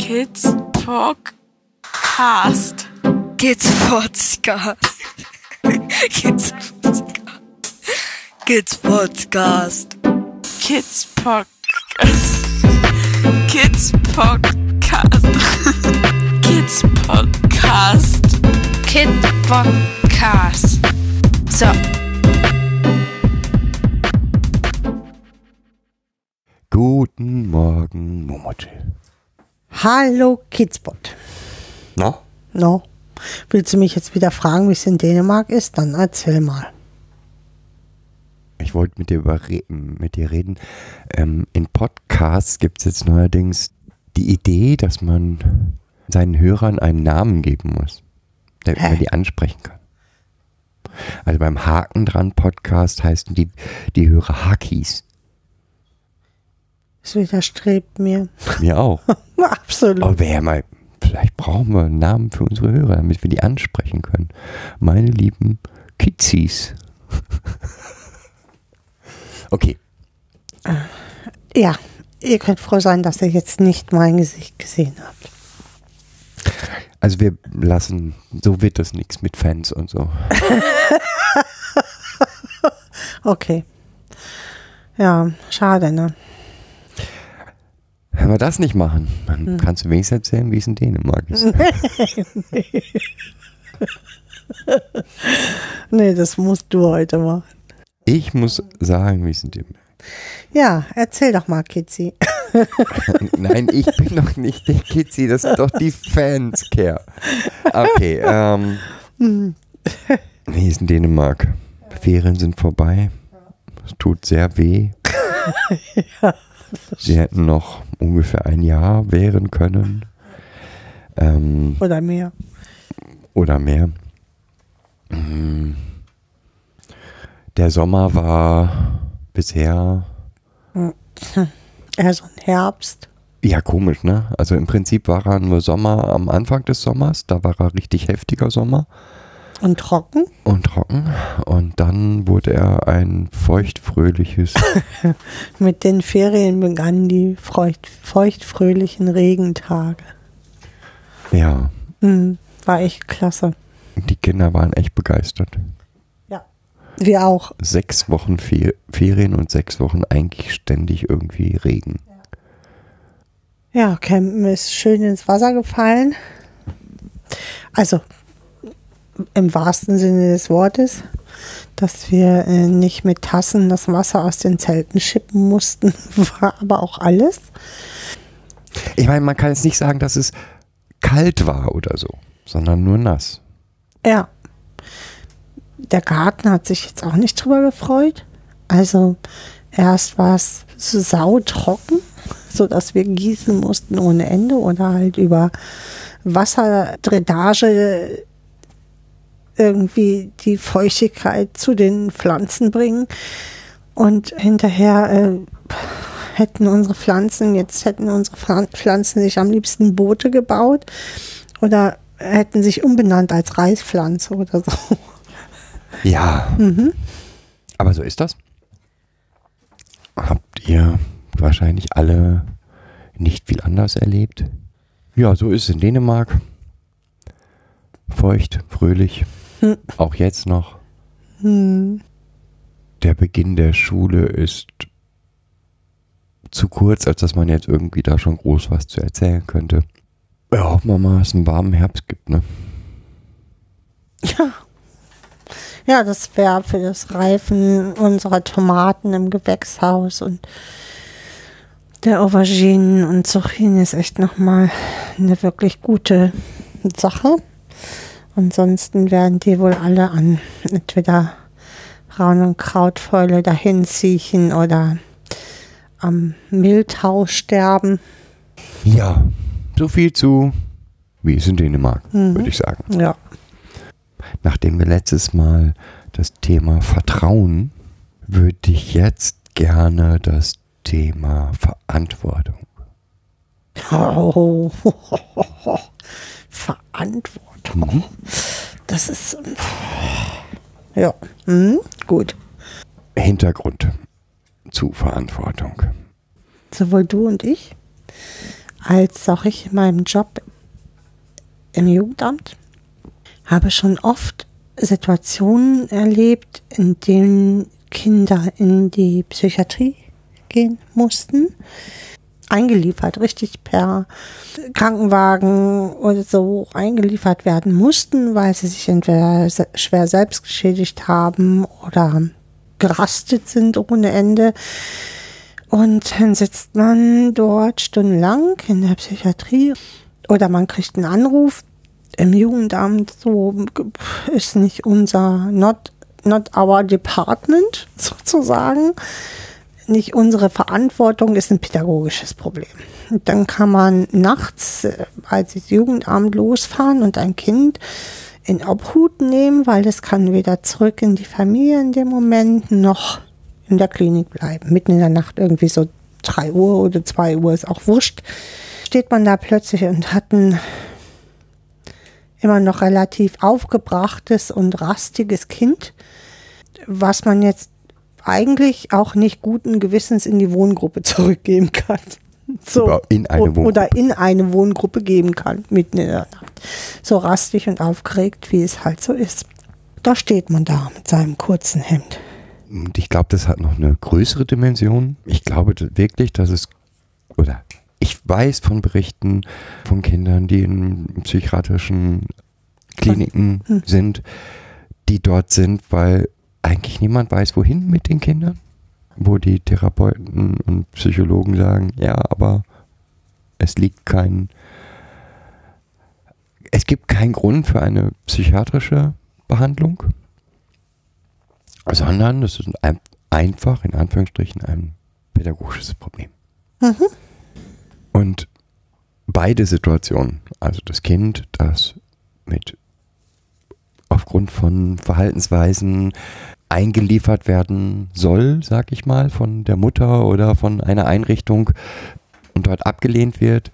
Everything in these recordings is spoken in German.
Kids Podcast. Kids Podcast. Kids Podcast. Kids Podcast. Kids Podcast. Kids Podcast. Kids Podcast. Kid Podcast. So. Guten Morgen, Momochill. Hallo Kidspot. Na? No. Willst du mich jetzt wieder fragen, wie es in Dänemark ist? Dann erzähl mal. Ich wollte mit dir über mit dir reden. Ähm, in Podcasts gibt es jetzt neuerdings die Idee, dass man seinen Hörern einen Namen geben muss, damit man Hä? die ansprechen kann. Also beim Haken dran Podcast heißen die, die Hörer Hakis. Es widerstrebt mir. Mir auch. Absolut. Aber wer mal, vielleicht brauchen wir einen Namen für unsere Hörer, damit wir die ansprechen können. Meine lieben Kitzis. okay. Ja, ihr könnt froh sein, dass ihr jetzt nicht mein Gesicht gesehen habt. Also wir lassen, so wird das nichts mit Fans und so. Okay. Ja, schade, ne? Wenn wir das nicht machen, dann kannst du wenigstens erzählen, wie es in Dänemark ist. Nee, das musst du heute machen. Ich muss sagen, wie es in Dänemark Ja, erzähl doch mal, Kitzi. Nein, ich bin doch nicht der Kitzi, das sind doch die Fans, Care. Okay, ähm. Wie ist in Dänemark? Ferien sind vorbei. Es tut sehr weh. Sie hätten noch ungefähr ein Jahr währen können. Ähm, Oder mehr. oder mehr. Mm. Der Sommer war bisher Eher so ein Herbst. Ja, komisch, ne? Also im Prinzip war er nur Sommer am Anfang des Sommers, da war er richtig heftiger Sommer Und trocken. und trocken. Und dann wurde er ein feuchtfröhliches, Mit den Ferien begannen die feucht, feuchtfröhlichen Regentage. ja, Hm, war echt klasse. die Kinder waren echt begeistert. Ja. Wir auch. Sechs Wochen Fe Ferien und sechs Wochen eigentlich ständig irgendwie Regen. Ja, Campen ist schön ins Wasser gefallen. Also im wahrsten Sinne des Wortes, dass wir äh, nicht mit Tassen das Wasser aus den Zelten schippen mussten, war aber auch alles. Ich meine, man kann jetzt nicht sagen, dass es kalt war oder so, sondern nur nass. Ja. Der Garten hat sich jetzt auch nicht drüber gefreut. Also erst war es so sautrocken, sodass wir gießen mussten ohne Ende oder halt über Wasserdredage irgendwie die Feuchtigkeit zu den Pflanzen bringen. Und hinterher äh, hätten unsere Pflanzen, jetzt hätten unsere Pflan- Pflanzen sich am liebsten Boote gebaut oder hätten sich umbenannt als Reispflanze oder so. Ja. Aber so ist das. Habt ihr wahrscheinlich alle nicht viel anders erlebt? Ja, so ist es in Dänemark. Feucht, fröhlich. Auch jetzt noch. Der Beginn der Schule ist zu kurz, als dass man jetzt irgendwie da schon groß was zu erzählen könnte. Ja, hoffen wir mal, dass es einen warmen Herbst gibt, ne? Ja. Ja, das wäre für das Reifen unserer Tomaten im Gewächshaus und der Auberginen und Zucchini ist echt nochmal eine wirklich gute Sache. Ansonsten werden die wohl alle an entweder Raun- und Krautfäule dahin ziehen oder am Mildtau sterben. Ja, so viel zu, wie es in Dänemark, würde ich sagen. Ja. Nachdem wir letztes Mal das Thema Vertrauen, würde ich jetzt gerne das Thema Verantwortung. Oh. Verantwortung. Das ist. Ja, hm, gut. Hintergrund zu Verantwortung. Sowohl du und ich als auch ich in meinem Job im Jugendamt habe schon oft Situationen erlebt, in denen Kinder in die Psychiatrie gehen mussten. Eingeliefert, richtig per Krankenwagen oder so eingeliefert werden mussten, weil sie sich entweder schwer selbst geschädigt haben oder gerastet sind ohne Ende. Und dann sitzt man dort stundenlang in der Psychiatrie oder man kriegt einen Anruf im Jugendamt, so ist nicht unser, not, not our department sozusagen, nicht unsere Verantwortung, ist ein pädagogisches Problem. Dann kann man nachts, äh, als Jugendamt losfahren und ein Kind in Obhut nehmen, weil es kann weder zurück in die Familie in dem Moment noch in der Klinik bleiben. Mitten in der Nacht irgendwie so 3 Uhr oder 2 Uhr ist auch wurscht. Steht man da plötzlich und hat ein immer noch relativ aufgebrachtes und rastiges Kind, was man jetzt eigentlich auch nicht guten Gewissens in die Wohngruppe zurückgeben kann. So. In. Oder in eine Wohngruppe geben kann, mitten in der Nacht. So rastig und aufgeregt, wie es halt so ist. Da steht man da mit seinem kurzen Hemd. Und ich glaube, das hat noch eine größere Dimension. Ich glaube wirklich, dass es, oder ich weiß von Berichten von Kindern, die in psychiatrischen Kliniken Hm. sind, die dort sind, weil eigentlich niemand weiß, wohin mit den Kindern. Wo die Therapeuten und Psychologen sagen, ja, aber es liegt kein, es gibt keinen Grund für eine psychiatrische Behandlung sondern es ist ein, einfach, in Anführungsstrichen, ein pädagogisches Problem. Mhm. Und beide Situationen, also das Kind, das mit aufgrund von Verhaltensweisen eingeliefert werden soll, sag ich mal, von der Mutter oder von einer Einrichtung und dort abgelehnt wird,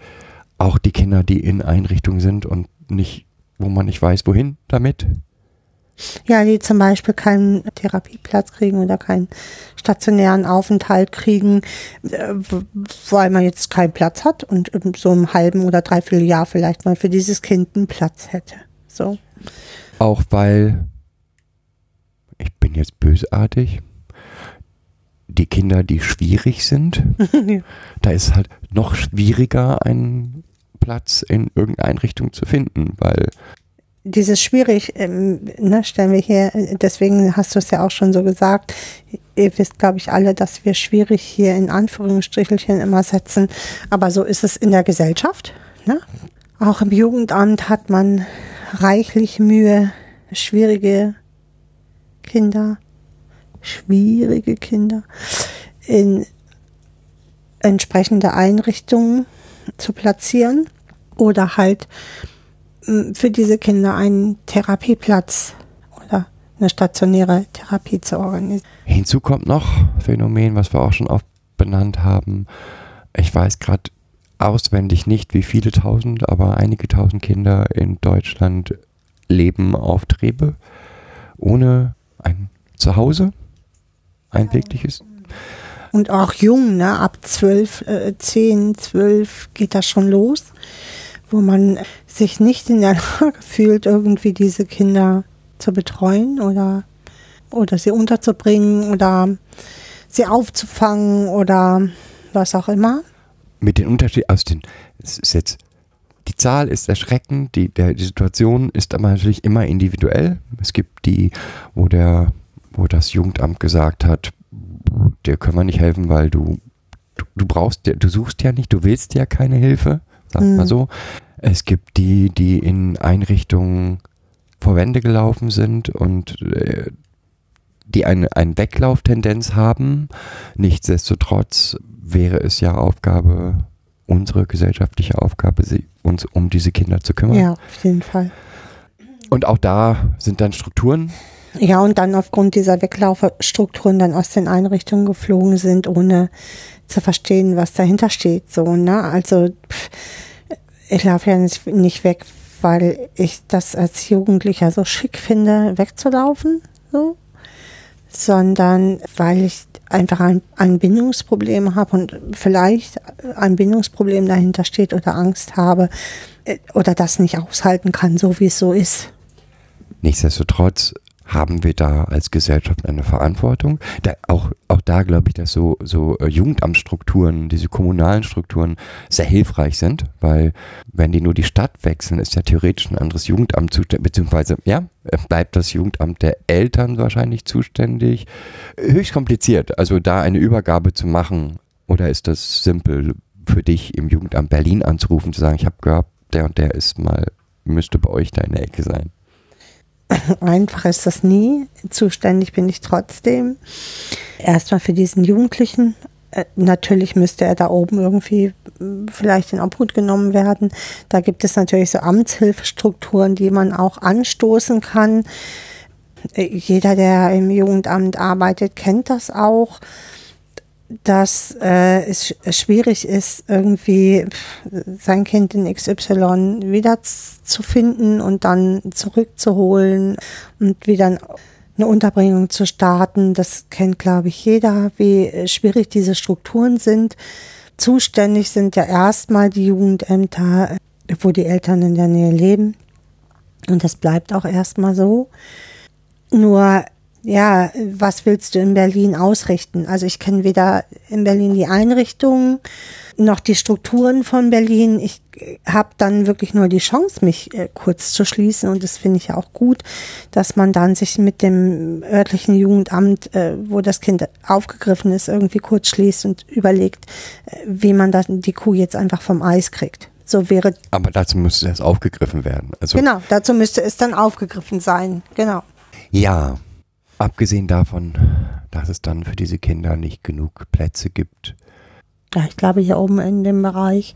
auch die Kinder, die in Einrichtungen sind und nicht, wo man nicht weiß, wohin damit, Ja, die zum Beispiel keinen Therapieplatz kriegen oder keinen stationären Aufenthalt kriegen, äh, weil man jetzt keinen Platz hat und so einem halben oder dreiviertel Jahr vielleicht mal für dieses Kind einen Platz hätte. So. Auch weil, ich bin jetzt bösartig, die Kinder, die schwierig sind, da ist halt noch schwieriger, einen Platz in irgendeiner Einrichtung zu finden, weil Dieses schwierig, ähm, ne, stellen wir hier, deswegen hast du es ja auch schon so gesagt, ihr wisst, glaube ich, alle, dass wir schwierig hier in Anführungsstrichelchen immer setzen, aber so ist es in der Gesellschaft. Ne? Auch im Jugendamt hat man reichlich Mühe, schwierige Kinder, schwierige Kinder in entsprechende Einrichtungen zu platzieren oder halt m, für diese Kinder einen Therapieplatz oder eine stationäre Therapie zu organisieren. Hinzu kommt noch Phänomen, was wir auch schon oft benannt haben. Ich weiß gerade auswendig nicht, wie viele tausend, aber einige tausend Kinder in Deutschland leben auf Trebe ohne ein Zuhause, ein wirkliches. Und auch jung, ne, ab zwölf, äh, zehn, zwölf geht das schon los, wo man sich nicht in der Lage fühlt, irgendwie diese Kinder zu betreuen oder, oder sie unterzubringen oder sie aufzufangen oder was auch immer. Mit den Unterschied aus den, es ist jetzt, die Zahl ist erschreckend, die, der, die Situation ist aber natürlich immer individuell. Es gibt die, wo der, wo das Jugendamt gesagt hat, dir können wir nicht helfen, weil du, du, du brauchst, ja- du suchst ja nicht, du willst ja keine Hilfe, sag mal Mhm. so. Es gibt die, die in Einrichtungen vor Wände gelaufen sind und äh, die eine, eine Weglauftendenz haben. Nichtsdestotrotz wäre es ja Aufgabe, unsere gesellschaftliche Aufgabe, sie, uns um diese Kinder zu kümmern. Ja, auf jeden Fall. Und auch da sind dann Strukturen. Ja, und dann aufgrund dieser Weglaufstrukturen dann aus den Einrichtungen geflogen sind, ohne zu verstehen, was dahinter steht. So, ne? Also pff, ich laufe ja nicht, nicht weg, weil ich das als Jugendlicher so schick finde, wegzulaufen. So. Sondern weil ich einfach ein, ein Bindungsproblem habe und vielleicht ein Bindungsproblem dahinter steht oder Angst habe äh, oder das nicht aushalten kann, so wie es so ist. Nichtsdestotrotz haben wir da als Gesellschaft eine Verantwortung. Da, auch, auch da glaube ich, dass so, so äh, Jugendamtsstrukturen, diese kommunalen Strukturen sehr hilfreich sind, weil wenn die nur die Stadt wechseln, ist ja theoretisch ein anderes Jugendamt zuständig, beziehungsweise ja, bleibt das Jugendamt der Eltern wahrscheinlich zuständig. Höchst kompliziert, also da eine Übergabe zu machen, oder ist das simpel für dich im Jugendamt Berlin anzurufen, zu sagen, ich habe gehört, der und der ist mal, müsste bei euch da in der Ecke sein? Einfach ist das nie. Zuständig bin ich trotzdem. Erstmal für diesen Jugendlichen. Äh, natürlich müsste er da oben irgendwie hm, vielleicht in Obhut genommen werden. Da gibt es natürlich so Amtshilfestrukturen, die man auch anstoßen kann. Äh, jeder, der im Jugendamt arbeitet, kennt das auch dass äh, es schwierig ist, irgendwie sein Kind in XY wieder zu finden und dann zurückzuholen und wieder eine Unterbringung zu starten. Das kennt, glaube ich, jeder, wie schwierig diese Strukturen sind. Zuständig sind ja erstmal die Jugendämter, wo die Eltern in der Nähe leben. Und das bleibt auch erstmal so. Nur ja, was willst du in Berlin ausrichten? Also ich kenne weder in Berlin die Einrichtungen noch die Strukturen von Berlin. Ich habe dann wirklich nur die Chance, mich äh, kurz zu schließen und das finde ich ja auch gut, dass man dann sich mit dem örtlichen Jugendamt, äh, wo das Kind aufgegriffen ist, irgendwie kurz schließt und überlegt, äh, wie man dann die Kuh jetzt einfach vom Eis kriegt. So wäre. Aber dazu müsste es aufgegriffen werden. Also genau, dazu müsste es dann aufgegriffen sein. Genau. Ja, Abgesehen davon, dass es dann für diese Kinder nicht genug Plätze gibt. Ja, ich glaube hier oben in dem Bereich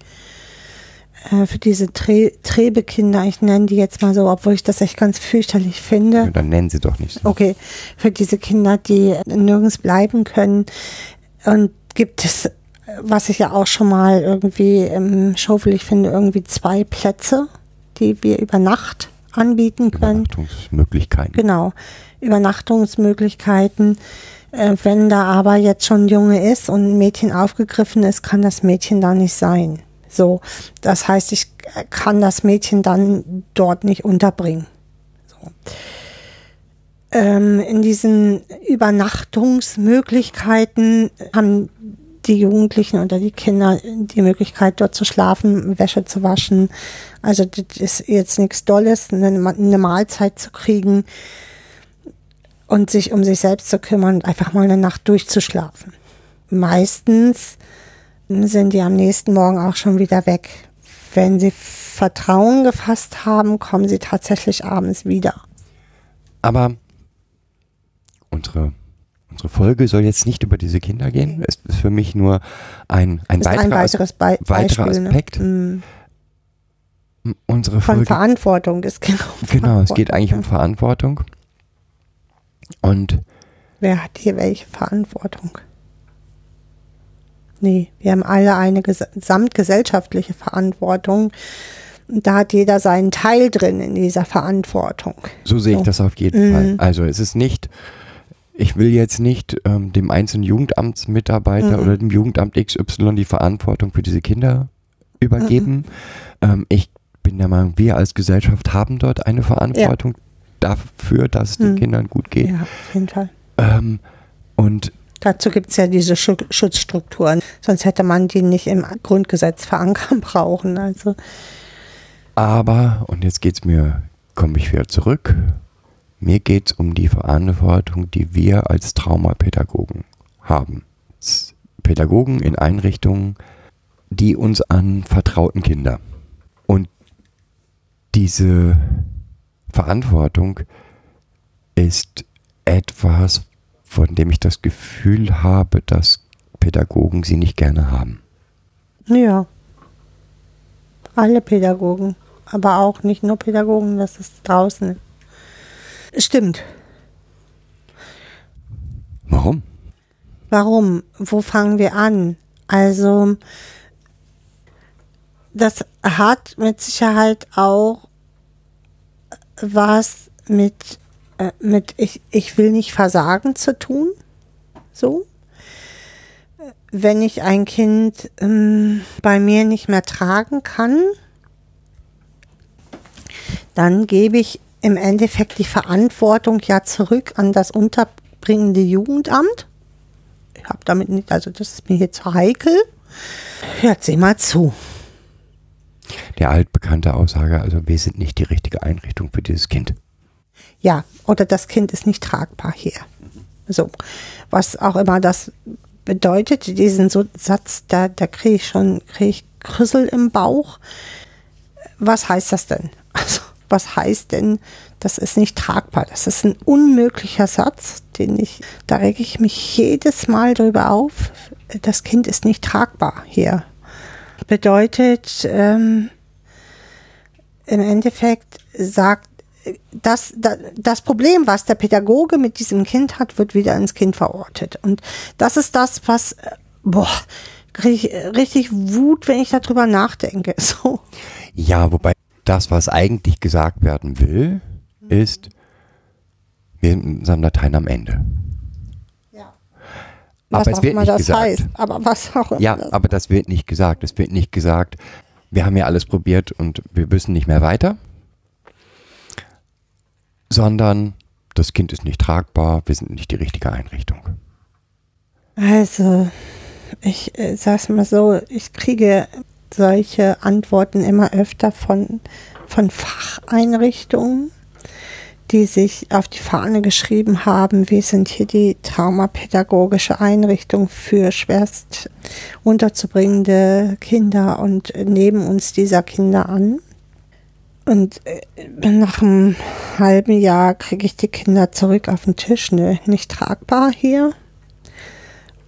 äh, für diese Tre Trebekinder, ich nenne die jetzt mal so, obwohl ich das echt ganz fürchterlich finde. Ja, dann nennen sie doch nicht so. Okay, für diese Kinder, die nirgends bleiben können. Und gibt es, was ich ja auch schon mal irgendwie im Showful, finde, irgendwie zwei Plätze, die wir über Nacht anbieten können. Übernachtungsmöglichkeiten. Genau. Übernachtungsmöglichkeiten. Äh, wenn da aber jetzt schon ein Junge ist und ein Mädchen aufgegriffen ist, kann das Mädchen da nicht sein. So, das heißt, ich kann das Mädchen dann dort nicht unterbringen. So. Ähm, in diesen Übernachtungsmöglichkeiten haben die Jugendlichen oder die Kinder die Möglichkeit, dort zu schlafen, Wäsche zu waschen. Also das ist jetzt nichts Dolles, eine, eine Mahlzeit zu kriegen und sich um sich selbst zu kümmern und einfach mal eine Nacht durchzuschlafen. Meistens sind die am nächsten Morgen auch schon wieder weg. Wenn sie Vertrauen gefasst haben, kommen sie tatsächlich abends wieder. Aber unsere, unsere Folge soll jetzt nicht über diese Kinder gehen. Es ist für mich nur ein, ein, weiterer, ein weiteres Be weiterer Beispiel, ne? Aspekt. Ne? Unsere Von Folge, Verantwortung. Geht um genau, es geht eigentlich um Verantwortung. Und wer hat hier welche Verantwortung? Nee, wir haben alle eine gesamtgesellschaftliche Verantwortung. Da hat jeder seinen Teil drin in dieser Verantwortung. So sehe ich das auf jeden mhm. Fall. Also es ist nicht, ich will jetzt nicht ähm, dem einzelnen Jugendamtsmitarbeiter mhm. oder dem Jugendamt XY die Verantwortung für diese Kinder übergeben. Mhm. Ähm, ich bin der Meinung, wir als Gesellschaft haben dort eine Verantwortung. Ja dafür, dass es den hm. Kindern gut geht. Ja, auf jeden Fall. Ähm, und Dazu gibt es ja diese Schutzstrukturen. Sonst hätte man die nicht im Grundgesetz verankern brauchen. Also. Aber, und jetzt geht's mir, komme ich wieder zurück. Mir geht es um die Verantwortung, die wir als Traumapädagogen haben. Pädagogen in Einrichtungen, die uns an vertrauten Kinder. Und diese Verantwortung ist etwas, von dem ich das Gefühl habe, dass Pädagogen sie nicht gerne haben. Ja. Alle Pädagogen. Aber auch nicht nur Pädagogen, das ist draußen. Stimmt. Warum? Warum? Wo fangen wir an? Also, das hat mit Sicherheit auch was mit äh, mit ich, ich will nicht versagen zu tun. So. Wenn ich ein Kind ähm, bei mir nicht mehr tragen kann, dann gebe ich im Endeffekt die Verantwortung ja zurück an das unterbringende Jugendamt. Ich habe damit nicht, also das ist mir hier zu heikel. Hört sie mal zu. Der altbekannte Aussage, also wir sind nicht die richtige Einrichtung für dieses Kind. Ja, oder das Kind ist nicht tragbar hier. So, was auch immer das bedeutet, diesen so Satz, da, da kriege ich schon, kriege ich Krüssel im Bauch. Was heißt das denn? Also, was heißt denn, das ist nicht tragbar? Das ist ein unmöglicher Satz, den ich, da rege ich mich jedes Mal drüber auf. Das Kind ist nicht tragbar hier. Bedeutet, ähm, im Endeffekt sagt, das, das Problem, was der Pädagoge mit diesem Kind hat, wird wieder ins Kind verortet. Und das ist das, was, boah, kriege ich richtig Wut, wenn ich darüber nachdenke. So. Ja, wobei das, was eigentlich gesagt werden will, ist, wir sind mit unseren Dateien am Ende. Ja. Aber Was es auch wird immer nicht das gesagt. heißt. Aber was auch immer. Ja, das- aber das wird nicht gesagt. Es wird nicht gesagt, wir haben ja alles probiert und wir wissen nicht mehr weiter, sondern das Kind ist nicht tragbar, wir sind nicht die richtige Einrichtung. Also, ich äh, sag's mal so, ich kriege solche Antworten immer öfter von, von Facheinrichtungen, die sich auf die Fahne geschrieben haben, wir sind hier die traumapädagogische Einrichtung für schwerst unterzubringende Kinder und nehmen uns dieser Kinder an. Und äh, nach einem halben Jahr kriege ich die Kinder zurück auf den Tisch. Nö, nicht tragbar hier.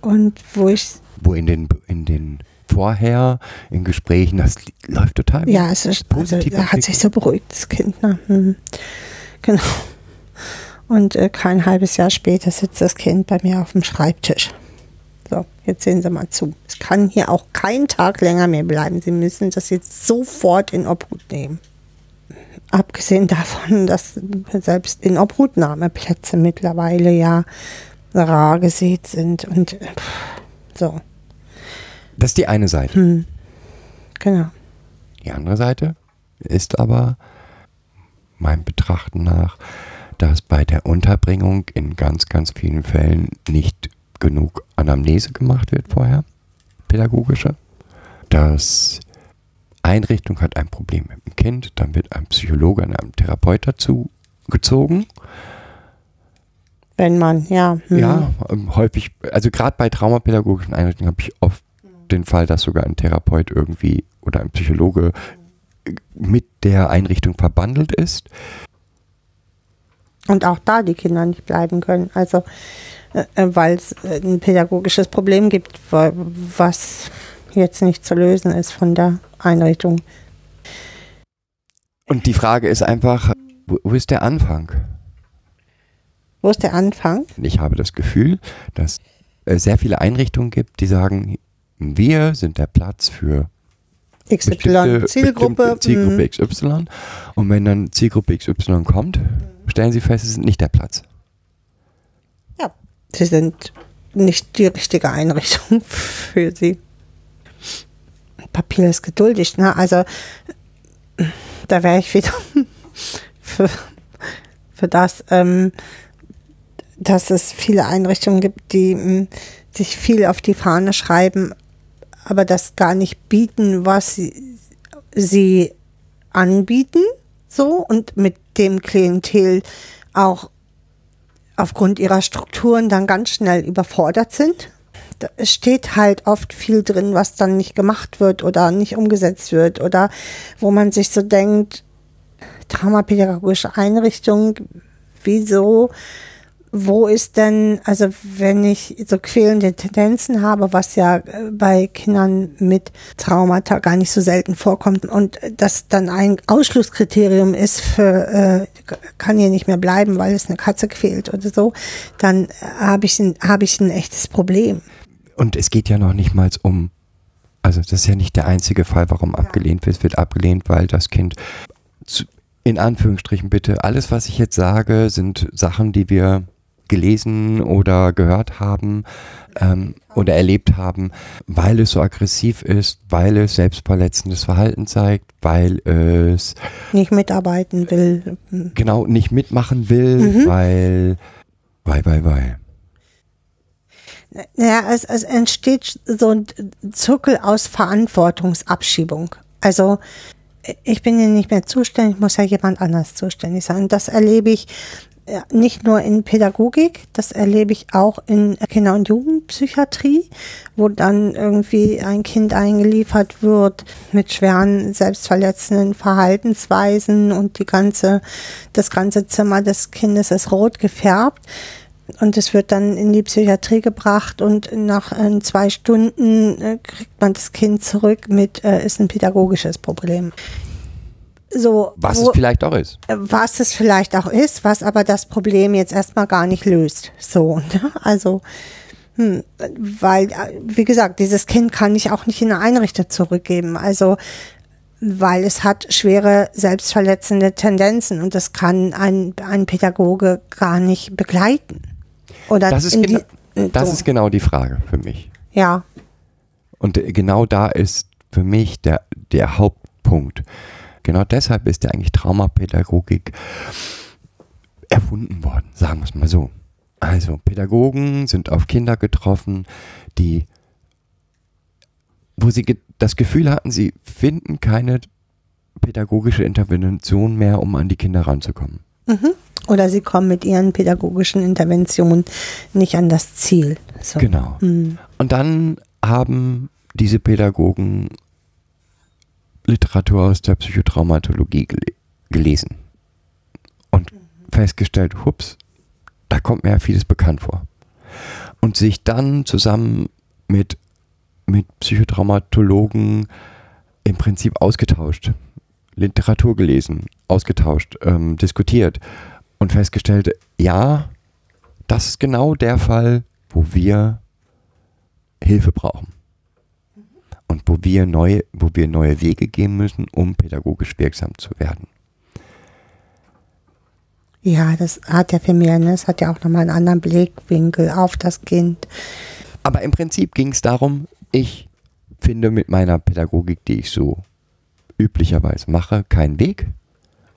Und wo ich, Wo in den, in den vorher, in Gesprächen, das läuft total ja, es ist, also, Positiv er hat sich so beruhigt, das Kind. Ne? Hm. Genau. Und äh, kein halbes Jahr später sitzt das Kind bei mir auf dem Schreibtisch. So, jetzt sehen Sie mal zu. Es kann hier auch keinen Tag länger mehr bleiben. Sie müssen das jetzt sofort in Obhut nehmen. Abgesehen davon, dass selbst in Obhutnahmeplätze mittlerweile ja rar gesät sind und pff, so, Das ist die eine Seite. hm. genau. Die andere Seite ist aber meinem Betrachten nach, dass bei der Unterbringung in ganz, ganz vielen Fällen nicht genug Anamnese gemacht wird vorher, pädagogische. Das Einrichtung hat ein Problem mit dem Kind, dann wird ein Psychologe und ein Therapeut dazu gezogen. Wenn man, ja. hm. Ja, ähm, häufig, also gerade bei traumapädagogischen Einrichtungen habe ich oft den Fall, dass sogar ein Therapeut irgendwie oder ein Psychologe mit der Einrichtung verbandelt ist. Und auch da die Kinder nicht bleiben können. Also, äh, weil es äh, ein pädagogisches Problem gibt, wa- was jetzt nicht zu lösen ist von der Einrichtung. Und die Frage ist einfach, wo, wo ist der Anfang? Wo ist der Anfang? Ich habe das Gefühl, dass es sehr viele Einrichtungen gibt, die sagen, wir sind der Platz für XY, Zielgruppe. bestimmte Zielgruppe. XY. Und wenn dann Zielgruppe XY kommt, stellen sie fest, es ist nicht der Platz. Ja, sie sind nicht die richtige Einrichtung für sie. Papier ist geduldig, ne? Also, da wäre ich wieder für, für das, ähm, dass es viele Einrichtungen gibt, die mh, sich viel auf die Fahne schreiben, aber das gar nicht bieten, was sie, sie anbieten, so und mit dem Klientel auch aufgrund ihrer Strukturen dann ganz schnell überfordert sind. Da steht halt oft viel drin, was dann nicht gemacht wird oder nicht umgesetzt wird oder wo man sich so denkt, traumapädagogische Einrichtung, wieso, wo ist denn, also wenn ich so quälende Tendenzen habe, was ja äh, bei Kindern mit Traumata gar nicht so selten vorkommt und das dann ein Ausschlusskriterium ist für, äh, kann hier nicht mehr bleiben, weil es eine Katze quält oder so, dann habe ich, ein- habe ich ein echtes Problem. Und es geht ja noch nicht mal um, also das ist ja nicht der einzige Fall, warum abgelehnt wird. Es wird abgelehnt, weil das Kind zu, in Anführungsstrichen bitte, alles, was ich jetzt sage, sind Sachen, die wir gelesen oder gehört haben ähm, oder erlebt haben, weil es so aggressiv ist, weil es selbstverletzendes Verhalten zeigt, weil es Nicht mitarbeiten will. Genau nicht mitmachen will, Mhm. weil, weil, weil, weil. Ja, es, es entsteht so ein Zirkel aus Verantwortungsabschiebung. Also ich bin ja nicht mehr zuständig, muss ja jemand anders zuständig sein. Das erlebe ich nicht nur in Pädagogik, das erlebe ich auch in Kinder- und Jugendpsychiatrie, wo dann irgendwie ein Kind eingeliefert wird mit schweren selbstverletzenden Verhaltensweisen und die ganze, das ganze Zimmer des Kindes ist rot gefärbt. Und es wird dann in die Psychiatrie gebracht und nach äh, zwei Stunden äh, kriegt man das Kind zurück mit, äh, ist ein pädagogisches Problem. So, Was wo- es vielleicht auch ist. äh, was es vielleicht auch ist, was aber das Problem jetzt erstmal gar nicht löst. So, ne? also, hm, weil, äh, wie gesagt, dieses Kind kann ich auch nicht in eine Einrichtung zurückgeben. Also, weil es hat schwere selbstverletzende Tendenzen und das kann ein, ein Pädagoge gar nicht begleiten. Oder Das ist, gena die, das so. ist genau die Frage für mich. ja, Und äh, genau da ist für mich der, der Hauptpunkt. Genau deshalb ist ja eigentlich Traumapädagogik erfunden worden, sagen wir es mal so. Also Pädagogen sind auf Kinder getroffen, die, wo sie ge das Gefühl hatten, sie finden keine pädagogische Intervention mehr, um an die Kinder ranzukommen. oder sie kommen mit ihren pädagogischen Interventionen nicht an das Ziel. So. Genau. Hm. Und dann haben diese Pädagogen Literatur aus der Psychotraumatologie gele gelesen und festgestellt, hups, da kommt mir ja vieles bekannt vor. Und sich dann zusammen mit, mit Psychotraumatologen im Prinzip ausgetauscht, Literatur gelesen, ausgetauscht, ähm, diskutiert und festgestellt, ja, das ist genau der Fall, wo wir Hilfe brauchen. Und wo wir neue, wo wir neue Wege gehen müssen, um pädagogisch wirksam zu werden. Ja, das hat ja für mich, ne, es hat ja auch nochmal einen anderen Blickwinkel auf das Kind. Aber im Prinzip ging es darum, ich finde mit meiner Pädagogik, die ich so üblicherweise mache, keinen Weg.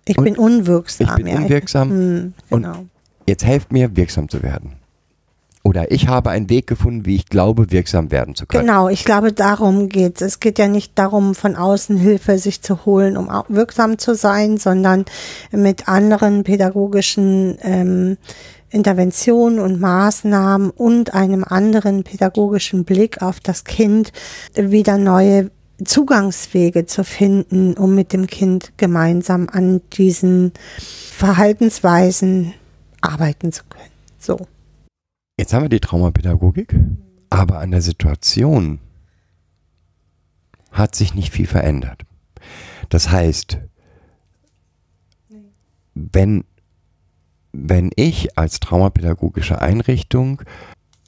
Ich Und bin unwirksam. ich bin ja. unwirksam Hm, und- genau. Jetzt helft mir, wirksam zu werden. Oder ich habe einen Weg gefunden, wie ich glaube, wirksam werden zu können. Genau, ich glaube, darum geht's. Es geht ja nicht darum, von außen Hilfe sich zu holen, um wirksam zu sein, sondern mit anderen pädagogischen ähm, Interventionen und Maßnahmen und einem anderen pädagogischen Blick auf das Kind wieder neue Zugangswege zu finden, um mit dem Kind gemeinsam an diesen Verhaltensweisen arbeiten zu können. So. Jetzt haben wir die Traumapädagogik, aber an der Situation hat sich nicht viel verändert. Das heißt, wenn, wenn ich als traumapädagogische Einrichtung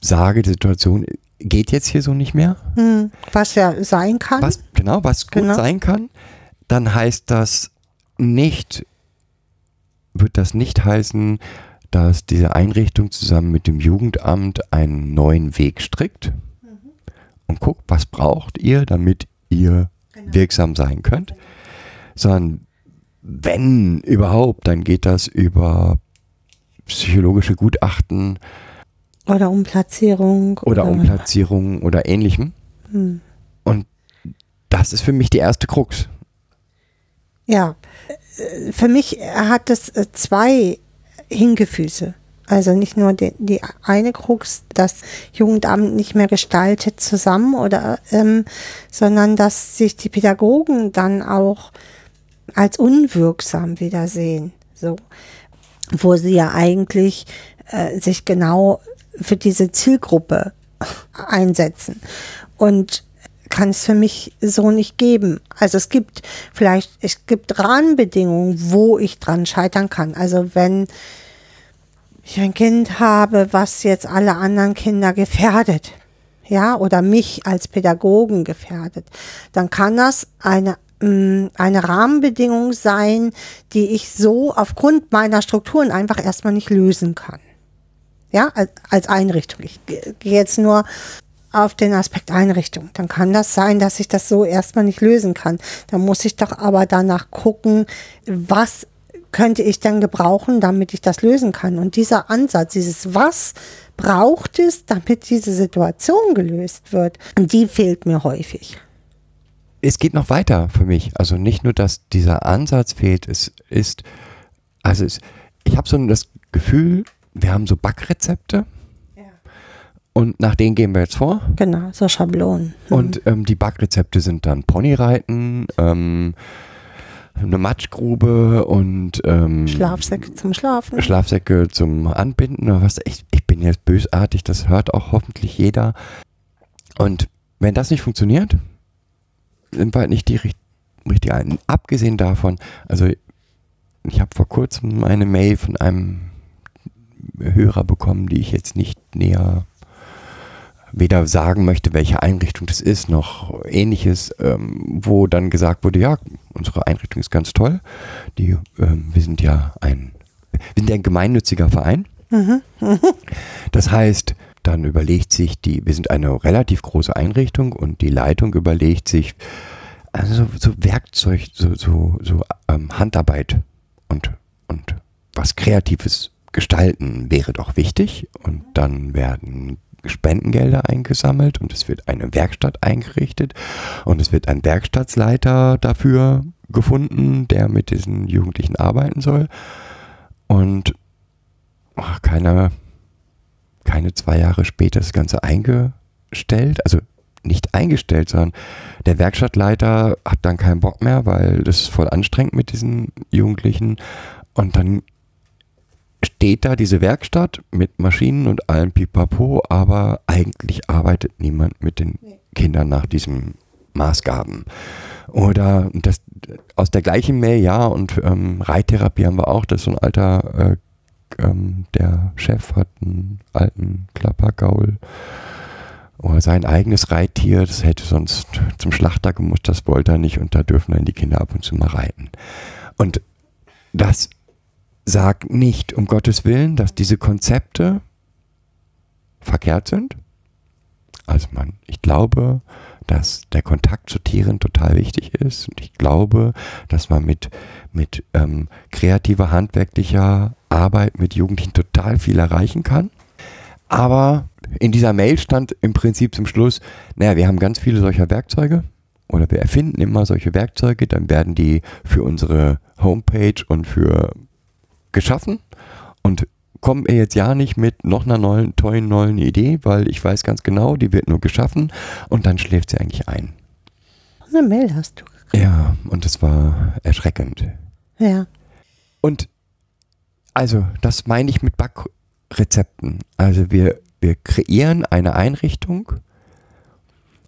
sage, die Situation geht jetzt hier so nicht mehr, Hm, was ja sein kann. was genau, was gut Genau. sein kann, dann heißt das nicht, wird das nicht heißen, dass diese Einrichtung zusammen mit dem Jugendamt einen neuen Weg strickt und guckt, was braucht ihr, damit ihr wirksam sein könnt, sondern wenn überhaupt, dann geht das über psychologische Gutachten Oder Umplatzierung. oder Umplatzierung oder ähnlichem. Hm. Und das ist für mich die erste Krux. Ja, für mich hat es zwei Hinkefüße. Also nicht nur die, die eine Krux, das Jugendamt nicht mehr gestaltet zusammen oder, ähm, sondern dass sich die Pädagogen dann auch als unwirksam wiedersehen. So, wo sie ja eigentlich äh, sich genau für diese Zielgruppe einsetzen. Und kann es für mich so nicht geben. Also es gibt vielleicht, es gibt Rahmenbedingungen, wo ich dran scheitern kann. Also wenn ich ein Kind habe, was jetzt alle anderen Kinder gefährdet, ja, oder mich als Pädagogen gefährdet, dann kann das eine mh, eine Rahmenbedingung sein, die ich so aufgrund meiner Strukturen einfach erstmal nicht lösen kann. Ja, als, Einrichtung. Ich ge- gehe jetzt nur auf den Aspekt Einrichtung. Dann kann das sein, dass ich das so erstmal nicht lösen kann. Da muss ich doch aber danach gucken, was könnte ich denn gebrauchen, damit ich das lösen kann. Und dieser Ansatz, dieses Was braucht es, damit diese Situation gelöst wird, die fehlt mir häufig. es geht noch weiter für mich. Also nicht nur, dass dieser Ansatz fehlt, es ist, also es, ich habe so das Gefühl, wir haben so Backrezepte und nach denen gehen wir jetzt vor. Genau, so Schablonen. Und ähm, die Backrezepte sind dann Ponyreiten, ähm, eine Matschgrube und ähm, Schlafsäcke zum Schlafen. Schlafsäcke zum Anbinden oder was. Ich, ich bin jetzt bösartig, das hört auch hoffentlich jeder. Und wenn das nicht funktioniert, sind wir halt nicht die richt- richtige einen. Abgesehen davon, also ich habe vor kurzem eine Mail von einem Hörer bekommen, die ich jetzt nicht näher weder sagen möchte, welche Einrichtung das ist, noch ähnliches, ähm, wo dann gesagt wurde, ja, unsere Einrichtung ist ganz toll. Die, ähm, wir sind ja ein, wir sind ein gemeinnütziger Verein. Das heißt, dann überlegt sich die, wir sind eine relativ große Einrichtung und die Leitung überlegt sich, also so Werkzeug, so, so, so ähm, Handarbeit und, und was Kreatives gestalten wäre doch wichtig. Und dann werden Spendengelder eingesammelt und es wird eine Werkstatt eingerichtet und es wird ein Werkstattsleiter dafür gefunden, der mit diesen Jugendlichen arbeiten soll. Und ach, keine, keine zwei Jahre später ist das Ganze eingestellt, also nicht eingestellt, sondern der Werkstattleiter hat dann keinen Bock mehr, weil das ist voll anstrengend mit diesen Jugendlichen. Und dann steht da diese Werkstatt mit Maschinen und allem Pipapo, aber eigentlich arbeitet niemand mit den Kindern nach diesen Maßgaben. Oder das aus der gleichen Mail, ja, und ähm, Reittherapie haben wir auch, das ist so ein alter, äh, ähm, der Chef hat einen alten Klappergaul oder sein eigenes Reittier, das hätte sonst zum Schlachter gemusst, das wollte er nicht und da dürfen dann die Kinder ab und zu mal reiten. Und das sagt nicht, um Gottes Willen, dass diese Konzepte verkehrt sind. Also man, ich glaube, dass der Kontakt zu Tieren total wichtig ist und ich glaube, dass man mit, mit ähm, kreativer, handwerklicher Arbeit mit Jugendlichen total viel erreichen kann. Aber in dieser Mail stand im Prinzip zum Schluss, naja, wir haben ganz viele solcher Werkzeuge oder wir erfinden immer solche Werkzeuge, dann werden die für unsere Homepage und für geschaffen und kommen mir jetzt ja nicht mit noch einer neuen, tollen neuen Idee, weil ich weiß ganz genau, die wird nur geschaffen und dann schläft sie eigentlich ein. Eine Mail hast du gekriegt. Ja, und das war erschreckend. Ja. Und also, das meine ich mit Backrezepten. Also wir, wir kreieren eine Einrichtung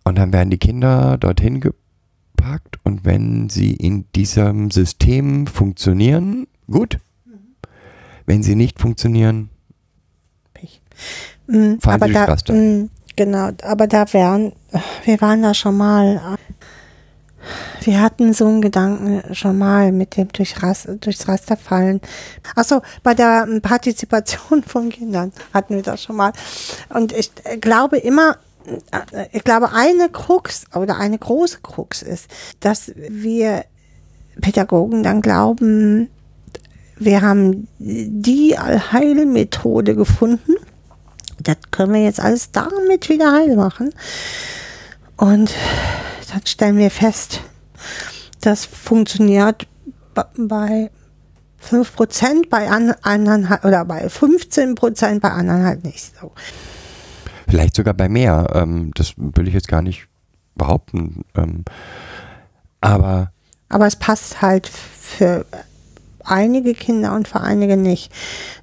und dann werden die Kinder dorthin gepackt und wenn sie in diesem System funktionieren, gut. Wenn sie nicht funktionieren, Pech. Mm, Fahren aber Sie da, Raster. mm, genau, aber da wären, wir waren da schon mal. Wir hatten so einen Gedanken schon mal mit dem durch Ras, durchs Raster fallen. Achso, bei der ähm, Partizipation von Kindern hatten wir das schon mal. Und ich äh, glaube immer, äh, ich glaube, eine Krux oder eine große Krux ist, dass wir Pädagogen dann glauben, wir haben die Allheilmethode gefunden. Das können wir jetzt alles damit wieder heil machen. Und dann stellen wir fest, das funktioniert bei 5% bei an- anderen halt- oder bei 15% bei anderen halt nicht so. vielleicht sogar bei mehr. Ähm, das will ich jetzt gar nicht behaupten. Ähm, aber Aber es passt halt für einige Kinder und für einige nicht.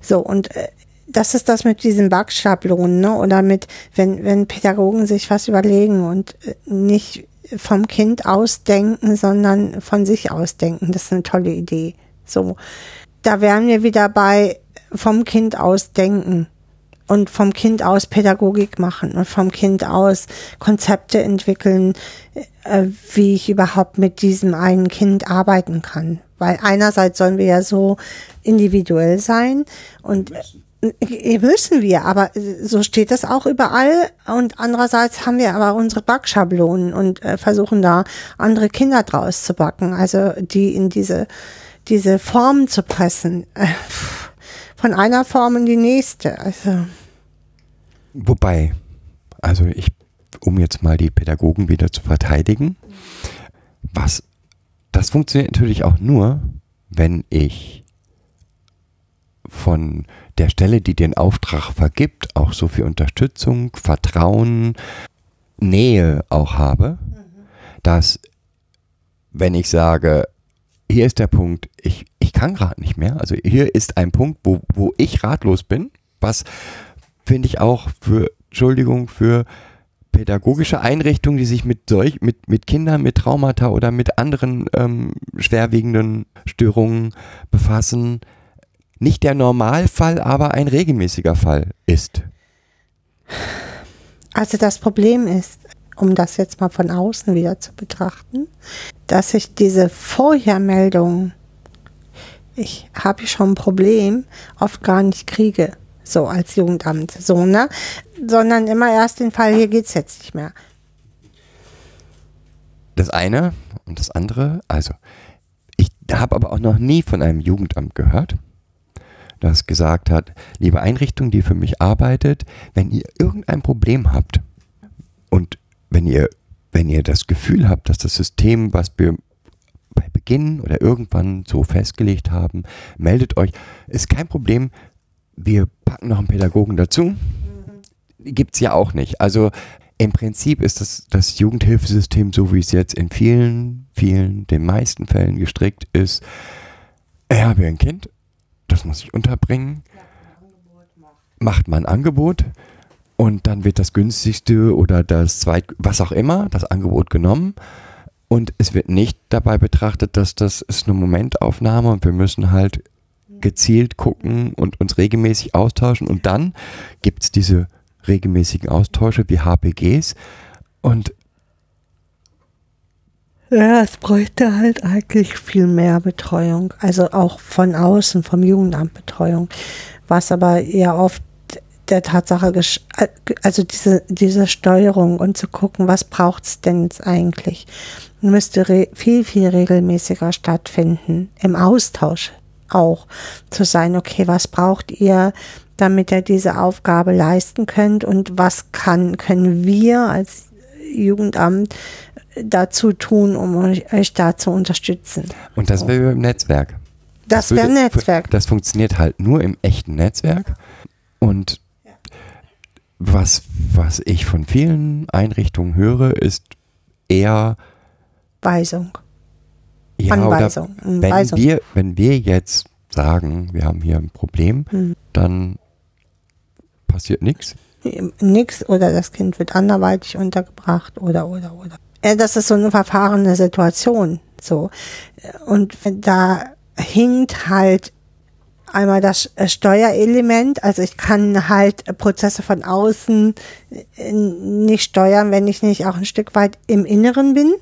So, und äh, das ist das mit diesen Backschablonen, ne? Oder mit, wenn, wenn Pädagogen sich was überlegen und äh, nicht vom Kind ausdenken, sondern von sich ausdenken. Das ist eine tolle Idee. So. Da wären wir wieder bei vom Kind ausdenken. Und vom Kind aus Pädagogik machen und vom Kind aus Konzepte entwickeln, äh, wie ich überhaupt mit diesem einen Kind arbeiten kann. Weil einerseits sollen wir ja so individuell sein und äh, müssen wir, aber so steht das auch überall. Und andererseits haben wir aber unsere Backschablonen und äh, versuchen da andere Kinder draus zu backen, also die in diese, diese Formen zu pressen. Äh, von einer Form in die nächste. Also. Wobei, also ich, um jetzt mal die Pädagogen wieder zu verteidigen, was, das funktioniert natürlich auch nur, wenn ich von der Stelle, die den Auftrag vergibt, auch so viel Unterstützung, Vertrauen, Nähe auch habe, mhm. dass wenn ich sage, hier ist der Punkt, ich, ich kann gerade nicht mehr, also hier ist ein Punkt, wo, wo ich ratlos bin, was finde ich auch für, Entschuldigung, für pädagogische Einrichtungen, die sich mit solch, mit, mit Kindern mit Traumata oder mit anderen ähm, schwerwiegenden Störungen befassen, nicht der Normalfall, aber ein regelmäßiger Fall ist. Also das Problem ist, um das jetzt mal von außen wieder zu betrachten, dass ich diese Vorhermeldung, ich habe schon ein Problem, oft gar nicht kriege, so als Jugendamt, so, ne? Sondern immer erst den Fall, hier geht's jetzt nicht mehr. Das eine und das andere, also ich habe aber auch noch nie von einem Jugendamt gehört, das gesagt hat, liebe Einrichtung, die für mich arbeitet, wenn ihr irgendein Problem habt und wenn ihr, wenn ihr das Gefühl habt, dass das System, was wir bei Beginn oder irgendwann so festgelegt haben, meldet euch, ist kein Problem, wir packen noch einen Pädagogen dazu. Gibt es ja auch nicht. Also im Prinzip ist das, das Jugendhilfesystem, so wie es jetzt in vielen, vielen, den meisten Fällen gestrickt ist, ich habe ein Kind, das muss ich unterbringen, macht man ein Angebot und dann wird das günstigste oder das zweit, was auch immer, das Angebot genommen. Und es wird nicht dabei betrachtet, dass das ist eine Momentaufnahme und wir müssen halt gezielt gucken und uns regelmäßig austauschen. Und dann gibt es diese regelmäßigen Austausche wie HPGs. Und ja, es bräuchte halt eigentlich viel mehr Betreuung. Also auch von außen, vom Jugendamt Betreuung. Was aber ja oft der Tatsache, also diese, diese Steuerung und zu gucken, was braucht es denn jetzt eigentlich, müsste viel, viel regelmäßiger stattfinden. Im Austausch auch zu sein, okay, was braucht ihr, damit ihr diese Aufgabe leisten könnt und was kann, können wir als Jugendamt dazu tun, um euch da zu unterstützen. Und das wäre im Netzwerk. Das, das wäre Netzwerk. Das funktioniert halt nur im echten Netzwerk. Und was, was ich von vielen Einrichtungen höre, ist eher Weisung. Ja, Anweisung. Oder wenn, Weisung. Wir, wenn wir jetzt sagen, wir haben hier ein Problem, hm. dann passiert nichts. Nichts oder das Kind wird anderweitig untergebracht oder oder oder. Das ist so eine verfahrene Situation. So. Und da hinkt halt einmal das Steuerelement, also ich kann halt Prozesse von außen nicht steuern, wenn ich nicht auch ein Stück weit im Inneren bin.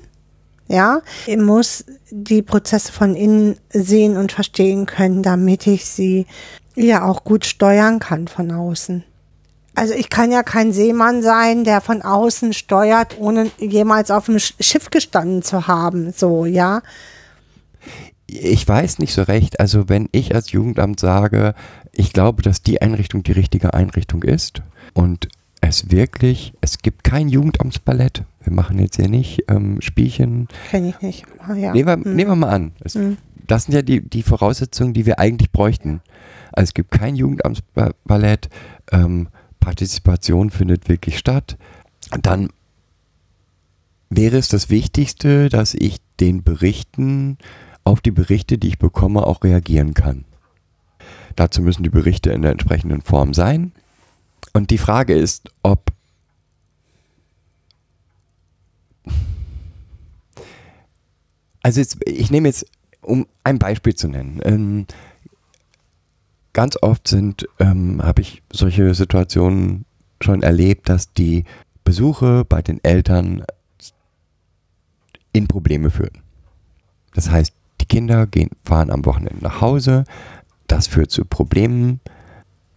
Ja, ich muss die Prozesse von innen sehen und verstehen können, damit ich sie ja auch gut steuern kann von außen. Also ich kann ja kein Seemann sein, der von außen steuert, ohne jemals auf dem Schiff gestanden zu haben, so, ja. Ich weiß nicht so recht, also wenn ich als Jugendamt sage, ich glaube, dass die Einrichtung die richtige Einrichtung ist und es wirklich, es gibt kein Jugendamtsballett. Wir machen jetzt hier nicht ähm, Spielchen. Kenne ich nicht. Ah, ja. nehmen, wir, hm. nehmen wir mal an. Es, hm. Das sind ja die, die Voraussetzungen, die wir eigentlich bräuchten. Also es gibt kein Jugendamtsballett. Ähm, Partizipation findet wirklich statt. Dann wäre es das Wichtigste, dass ich den Berichten, auf die Berichte, die ich bekomme, auch reagieren kann. Dazu müssen die Berichte in der entsprechenden Form sein. Und die Frage ist, ob also jetzt, ich nehme jetzt, um ein Beispiel zu nennen, ähm, ganz oft sind, ähm, habe ich solche Situationen schon erlebt, dass die Besuche bei den Eltern in Probleme führen. Das heißt, die Kinder gehen, fahren am Wochenende nach Hause, das führt zu Problemen.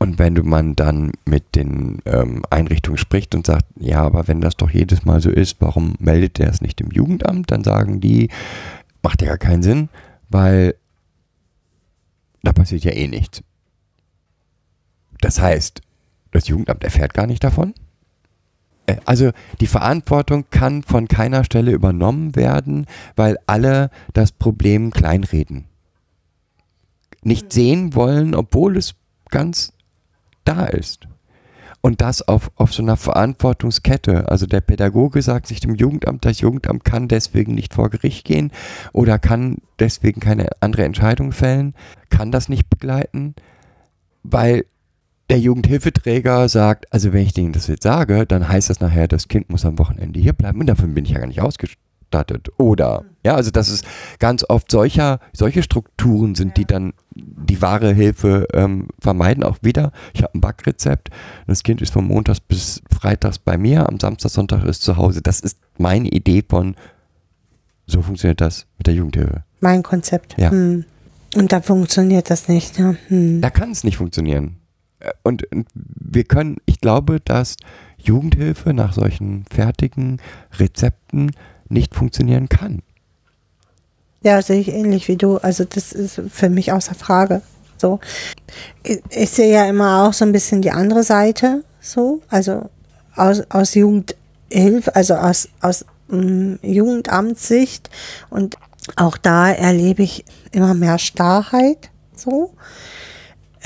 Und wenn du man dann mit den ähm, Einrichtungen spricht und sagt, ja, aber wenn das doch jedes Mal so ist, warum meldet der es nicht im Jugendamt? Dann sagen die, macht ja gar keinen Sinn, weil da passiert ja eh nichts. Das heißt, das Jugendamt erfährt gar nicht davon. Äh, Also die Verantwortung kann von keiner Stelle übernommen werden, weil alle das Problem kleinreden. Nicht sehen wollen, obwohl es ganz da ist. Und das auf, auf so einer Verantwortungskette. Also der Pädagoge sagt sich dem Jugendamt, das Jugendamt kann deswegen nicht vor Gericht gehen oder kann deswegen keine andere Entscheidung fällen, kann das nicht begleiten, weil der Jugendhilfeträger sagt, also wenn ich denen das jetzt sage, dann heißt das nachher, das Kind muss am Wochenende hier bleiben und davon bin ich ja gar nicht ausgestattet. Oder, ja, also das ist ganz oft solcher, solche Strukturen sind, die dann die wahre Hilfe ähm, vermeiden. Auch wieder, ich habe ein Backrezept, das Kind ist von Montags bis Freitags bei mir, am Samstag, Sonntag ist zu Hause. Das ist meine Idee von, so funktioniert das mit der Jugendhilfe. Mein Konzept. Ja. Hm. Und da funktioniert das nicht. Ja. Hm. Da kann es nicht funktionieren. Äh, Und, und wir können, ich glaube, dass Jugendhilfe nach solchen fertigen Rezepten nicht funktionieren kann. Ja, sehe ich ähnlich wie du. Also das ist für mich außer Frage. So. Ich, ich sehe ja immer auch so ein bisschen die andere Seite. So. Also aus, aus Jugendhilfe, also aus, aus mm, Jugendamtssicht. Und auch da erlebe ich immer mehr Starrheit. So.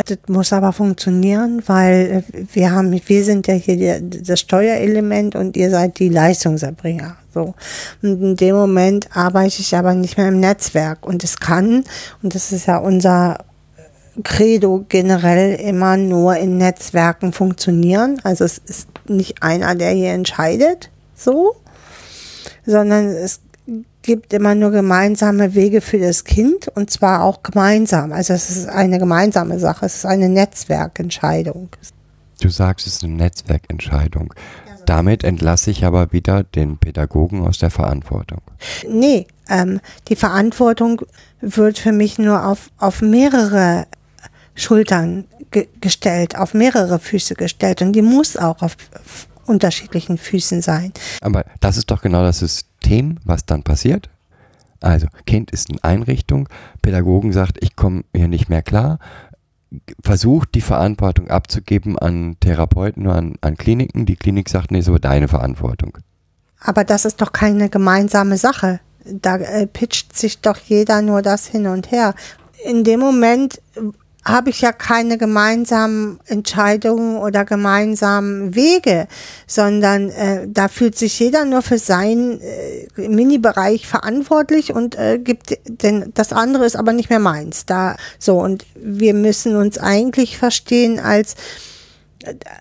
Das muss aber funktionieren, weil wir haben, wir sind ja hier der, das Steuerelement und ihr seid die Leistungserbringer. So. Und in dem Moment arbeite ich aber nicht mehr im Netzwerk. Und es kann, und das ist ja unser Credo generell immer nur in Netzwerken funktionieren. Also es ist nicht einer, der hier entscheidet, so, sondern es gibt immer nur gemeinsame Wege für das Kind und zwar auch gemeinsam. Also es ist eine gemeinsame Sache, es ist eine Netzwerkentscheidung. Du sagst, es ist eine Netzwerkentscheidung. Damit entlasse ich aber wieder den Pädagogen aus der Verantwortung. Nee, ähm, die Verantwortung wird für mich nur auf, auf mehrere Schultern ge gestellt, auf mehrere Füße gestellt und die muss auch auf, auf unterschiedlichen Füßen sein. Aber das ist doch genau das System, was dann passiert. Also, Kind ist in Einrichtung, Pädagogen sagt, ich komme hier nicht mehr klar, versucht die Verantwortung abzugeben an Therapeuten oder an, an Kliniken. Die Klinik sagt, nee, ist aber deine Verantwortung. Aber das ist doch keine gemeinsame Sache. Da äh, pitcht sich doch jeder nur das hin und her. In dem Moment habe ich ja keine gemeinsamen Entscheidungen oder gemeinsamen Wege, sondern äh, da fühlt sich jeder nur für seinen äh, Mini-Bereich verantwortlich und äh, gibt, denn das andere ist aber nicht mehr meins. Da so und wir müssen uns eigentlich verstehen als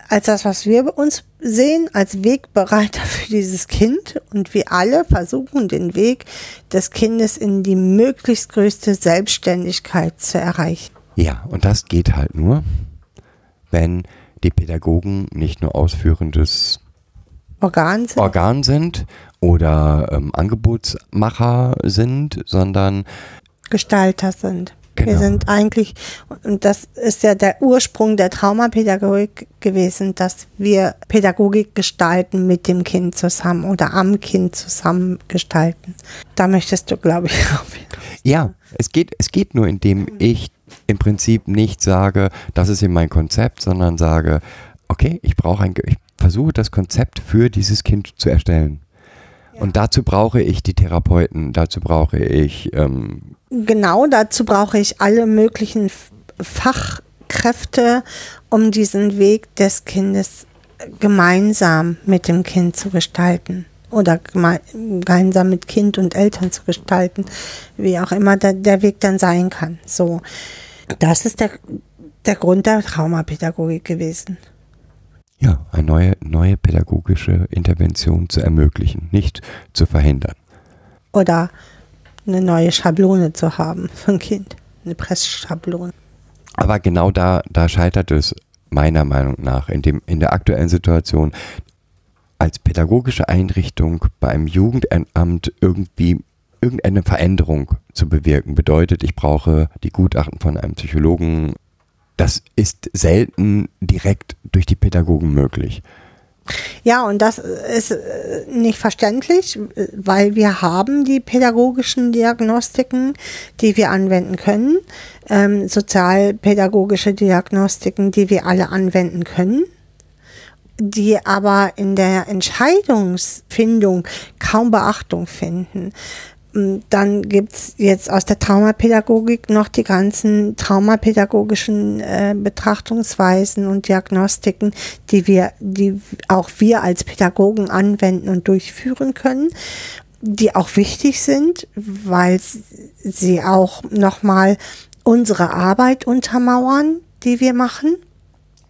als das, was wir uns sehen, als Wegbereiter für dieses Kind und wir alle versuchen, den Weg des Kindes in die möglichst größte Selbstständigkeit zu erreichen. Ja, und das geht halt nur, wenn die Pädagogen nicht nur ausführendes Organ sind. Organ sind oder ähm, Angebotsmacher sind, sondern Gestalter sind. Genau. Wir sind eigentlich, und das ist ja der Ursprung der Traumapädagogik gewesen, dass wir Pädagogik gestalten mit dem Kind zusammen oder am Kind zusammen gestalten. Da möchtest du, glaube ich, auch. ja, es geht, es geht nur, indem ich im Prinzip nicht sage, das ist eben mein Konzept, sondern sage, okay, ich brauche ein, ich versuche das Konzept für dieses Kind zu erstellen. Und dazu brauche ich die Therapeuten, dazu brauche ich ähm, Genau, dazu brauche ich alle möglichen Fachkräfte, um diesen Weg des Kindes gemeinsam mit dem Kind zu gestalten. Oder geme- gemeinsam mit Kind und Eltern zu gestalten, wie auch immer der, der Weg dann sein kann. So, das ist der, der Grund der Traumapädagogik gewesen. ja, eine neue, neue pädagogische Intervention zu ermöglichen, nicht zu verhindern. Oder eine neue Schablone zu haben für ein Kind. Eine Pressschablone. Aber genau da, da scheitert es meiner Meinung nach in, dem, in der aktuellen Situation als pädagogische Einrichtung bei einem Jugendamt irgendwie irgendeine Veränderung zu bewirken. Bedeutet, ich brauche die Gutachten von einem Psychologen. Das ist selten direkt durch die Pädagogen möglich. Ja, und das ist äh, nicht verständlich, weil wir haben die pädagogischen Diagnostiken, die wir anwenden können, ähm, sozialpädagogische Diagnostiken, die wir alle anwenden können, die aber in der Entscheidungsfindung kaum Beachtung finden. Dann gibt's jetzt aus der Traumapädagogik noch die ganzen traumapädagogischen äh, Betrachtungsweisen und Diagnostiken, die wir, die auch wir als Pädagogen anwenden und durchführen können, die auch wichtig sind, weil sie auch nochmal unsere Arbeit untermauern, die wir machen.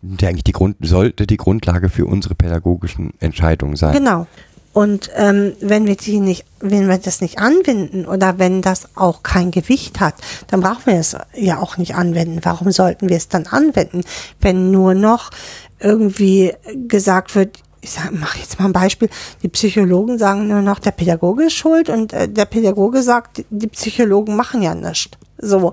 Die eigentlich die Grund, sollte die Grundlage für unsere pädagogischen Entscheidungen sein. Genau. Und ähm, wenn wir die nicht, wenn wir das nicht anwenden oder wenn das auch kein Gewicht hat, dann brauchen wir es ja auch nicht anwenden. Warum sollten wir es dann anwenden, wenn nur noch irgendwie gesagt wird, ich sag, mach jetzt mal ein Beispiel, die Psychologen sagen nur noch, der Pädagoge ist schuld und äh, der Pädagoge sagt, die Psychologen machen ja nichts. So,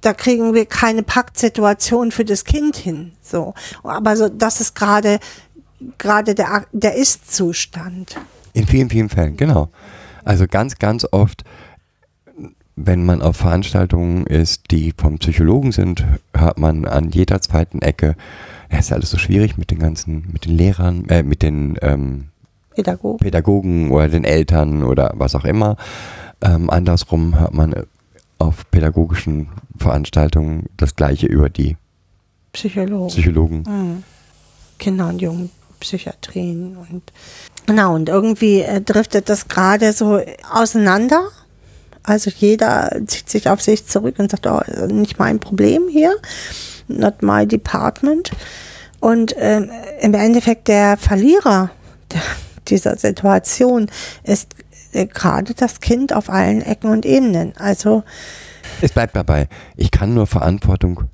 da kriegen wir keine Paktsituation für das Kind hin. So, aber so, das ist gerade gerade der, der Ist-Zustand. In vielen, vielen Fällen, genau. Also ganz, ganz oft, wenn man auf Veranstaltungen ist, die vom Psychologen sind, hört man an jeder zweiten Ecke, ja, ist ja alles so schwierig mit den ganzen, mit den Lehrern, äh, mit den ähm, Pädagogen. Pädagogen oder den Eltern oder was auch immer. Ähm, andersrum hört man auf pädagogischen Veranstaltungen das Gleiche über die Psychologen. Psychologen. Mhm. Kinder- und Jugendpsychiatrien und genau und irgendwie äh, driftet das gerade so auseinander. Also jeder zieht sich auf sich zurück und sagt, oh, nicht mein Problem hier, not my department. Und ähm, im Endeffekt der Verlierer dieser Situation ist äh, gerade das Kind auf allen Ecken und Ebenen. Also es bleibt dabei. Ich kann nur Verantwortung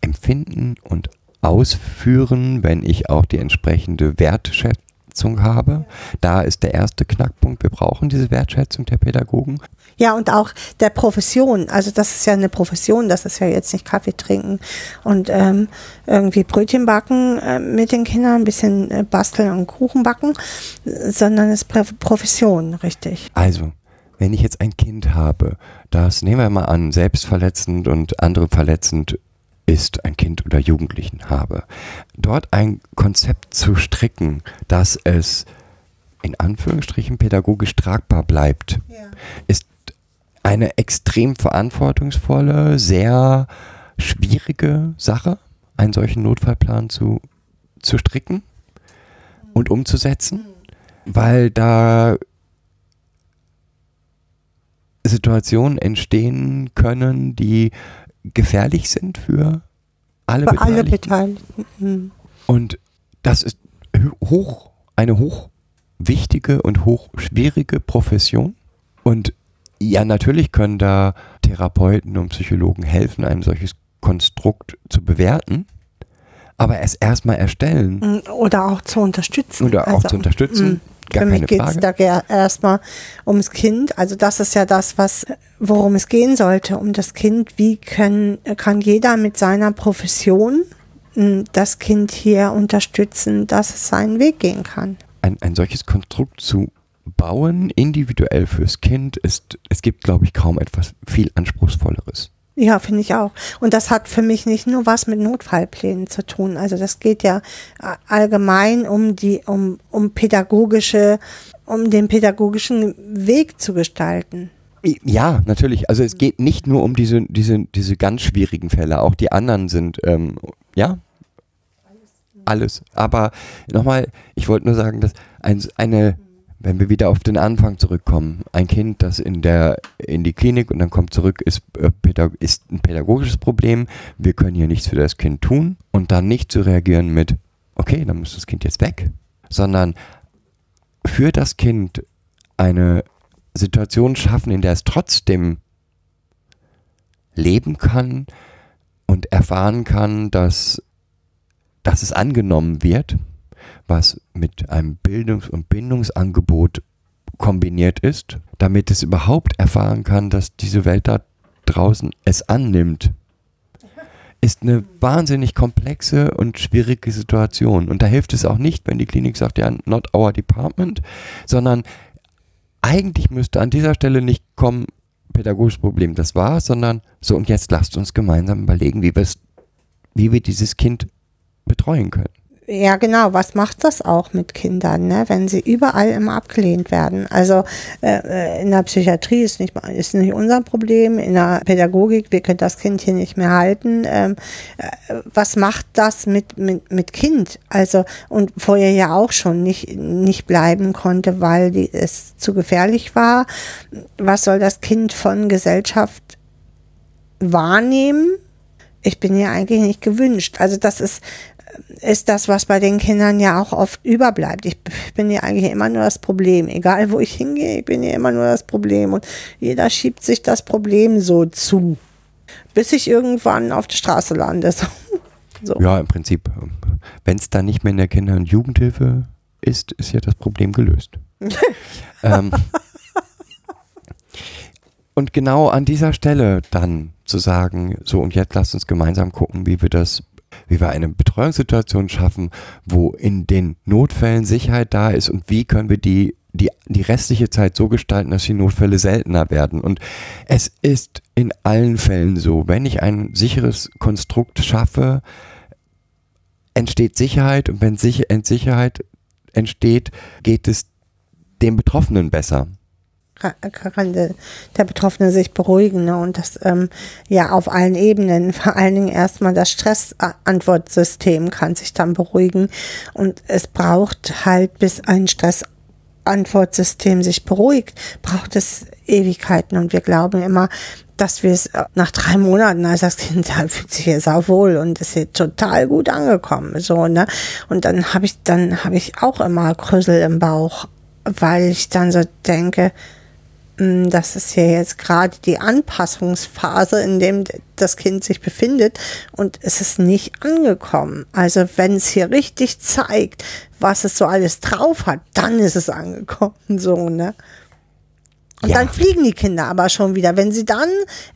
empfinden und ausführen, wenn ich auch die entsprechende Wertschätzung habe. Da ist der erste Knackpunkt. Wir brauchen diese Wertschätzung der Pädagogen. Ja, und auch der Profession. Also das ist ja eine Profession, das ist ja jetzt nicht Kaffee trinken und ähm, irgendwie Brötchen backen äh, mit den Kindern, ein bisschen äh, basteln und Kuchen backen, sondern es ist Profession, richtig. Also, wenn ich jetzt ein Kind habe, das nehmen wir mal an, selbstverletzend und andere verletzend ist, ein Kind oder Jugendlichen habe, dort ein Konzept zu stricken, dass es in Anführungsstrichen pädagogisch tragbar bleibt, ja. ist eine extrem verantwortungsvolle, sehr schwierige Sache, einen solchen Notfallplan zu, zu stricken und umzusetzen, weil da Situationen entstehen können, die gefährlich sind für alle für Beteiligten. Alle Beteiligten. Mhm. Und das ist hoch, eine hoch wichtige und hoch schwierige Profession. Und ja, natürlich können da Therapeuten und Psychologen helfen, ein solches Konstrukt zu bewerten, aber es erstmal erstellen. Mhm. Oder auch zu unterstützen. Oder auch also, zu unterstützen. Gar Für mich geht es da erstmal ums Kind. Also das ist ja das, was, worum es gehen sollte, um das Kind. Wie können, kann jeder mit seiner Profession hm, das Kind hier unterstützen, dass es seinen Weg gehen kann? Ein, ein solches Konstrukt zu bauen, individuell fürs Kind, ist, es gibt, glaube ich, kaum etwas viel Anspruchsvolleres. Ja, finde ich auch. Und das hat für mich nicht nur was mit Notfallplänen zu tun. Also das geht ja allgemein um die, um, um pädagogische, um den pädagogischen Weg zu gestalten. Ja, natürlich. Also es geht nicht nur um diese, diese, diese ganz schwierigen Fälle. Auch die anderen sind, ähm, ja, alles. Aber nochmal, ich wollte nur sagen, dass ein, eine wenn wir wieder auf den Anfang zurückkommen, ein Kind, das in der in die Klinik und dann kommt zurück, ist, äh, ist ein pädagogisches Problem. Wir können hier nichts für das Kind tun und dann nicht zu reagieren mit, okay, dann muss das Kind jetzt weg, sondern für das Kind eine Situation schaffen, in der es trotzdem leben kann und erfahren kann, dass, dass es angenommen wird, was mit einem Bildungs- und Bindungsangebot kombiniert ist, damit es überhaupt erfahren kann, dass diese Welt da draußen es annimmt, ist eine wahnsinnig komplexe und schwierige Situation. Und da hilft es auch nicht, wenn die Klinik sagt, ja, not our department, sondern eigentlich müsste an dieser Stelle nicht kommen, pädagogisches Problem, das war, sondern so und jetzt lasst uns gemeinsam überlegen, wie, wie wir dieses Kind betreuen können. Ja, genau. Was macht das auch mit Kindern, ne? wenn sie überall immer abgelehnt werden? Also äh, äh, in der Psychiatrie ist nicht, ist nicht unser Problem, in der Pädagogik, wir können das Kind hier nicht mehr halten. Ähm, äh, was macht das mit, mit, mit Kind? Also, und vorher ja auch schon nicht, nicht bleiben konnte, weil die, es zu gefährlich war. Was soll das Kind von Gesellschaft wahrnehmen? ich bin ja eigentlich nicht gewünscht. Also das ist ist das, was bei den Kindern ja auch oft überbleibt. Ich bin ja eigentlich immer nur das Problem. Egal wo ich hingehe, ich bin ja immer nur das Problem. Und jeder schiebt sich das Problem so zu. Bis ich irgendwann auf der Straße lande. So. Ja, im Prinzip. Wenn es dann nicht mehr in der Kinder- und Jugendhilfe ist, ist ja das Problem gelöst. ähm, und genau an dieser Stelle dann zu sagen, so und jetzt lasst uns gemeinsam gucken, wie wir das wie wir eine Betreuungssituation schaffen, wo in den Notfällen Sicherheit da ist und wie können wir die die, die restliche Zeit so gestalten, dass die Notfälle seltener werden. Und es ist in allen Fällen so, wenn ich ein sicheres Konstrukt schaffe, entsteht Sicherheit und wenn Sicherheit entsteht, geht es dem Betroffenen besser kann der, Betroffene sich beruhigen ne? und das ähm, ja auf allen Ebenen, vor allen Dingen erstmal das Stressantwortsystem kann sich dann beruhigen und es braucht halt, bis ein Stressantwortsystem sich beruhigt, braucht es Ewigkeiten und wir glauben immer, dass wir es äh, nach drei Monaten, als das Kind halt fühlt sich jetzt auch wohl und ist hier total gut angekommen, so, ne? Und dann habe ich, dann habe ich auch immer Krüssel im Bauch, weil ich dann so denke, das ist ja jetzt gerade die Anpassungsphase, in dem das Kind sich befindet und es ist nicht angekommen. Also wenn es hier richtig zeigt, was es so alles drauf hat, dann ist es angekommen, so, ne? Und ja. dann fliegen die Kinder aber schon wieder. Wenn sie dann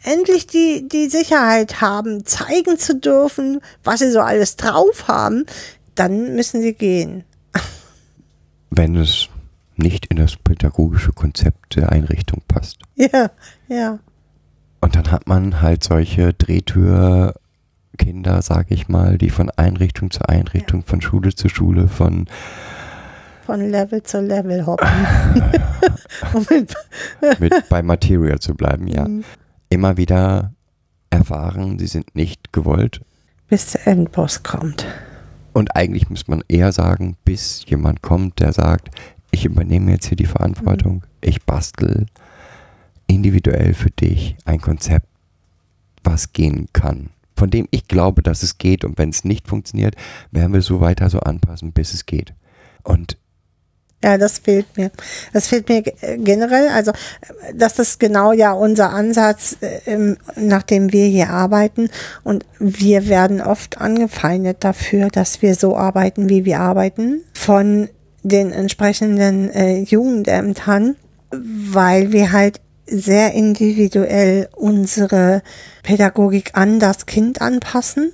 endlich die, die Sicherheit haben, zeigen zu dürfen, was sie so alles drauf haben, dann müssen sie gehen. Wenn es nicht in das pädagogische Konzept der Einrichtung passt. Ja, ja. Und dann hat man halt solche Drehtürkinder, sag ich mal, die von Einrichtung zu Einrichtung, ja. von Schule zu Schule, von von Level zu Level hoppen. mit, mit bei Material zu bleiben, ja. Mhm. Immer wieder erfahren, sie sind nicht gewollt. Bis der Endboss kommt. Und eigentlich muss man eher sagen, bis jemand kommt, der sagt, ich übernehme jetzt hier die Verantwortung, mhm. ich bastel individuell für dich ein Konzept, was gehen kann. Von dem ich glaube, dass es geht und wenn es nicht funktioniert, werden wir so weiter so anpassen, bis es geht. Und ja, das fehlt mir. Das fehlt mir generell. Also, das ist genau ja unser Ansatz, äh, nach dem wir hier arbeiten. Und wir werden oft angefeindet dafür, dass wir so arbeiten, wie wir arbeiten. Von den entsprechenden äh, Jugendämtern, weil wir halt sehr individuell unsere Pädagogik an das Kind anpassen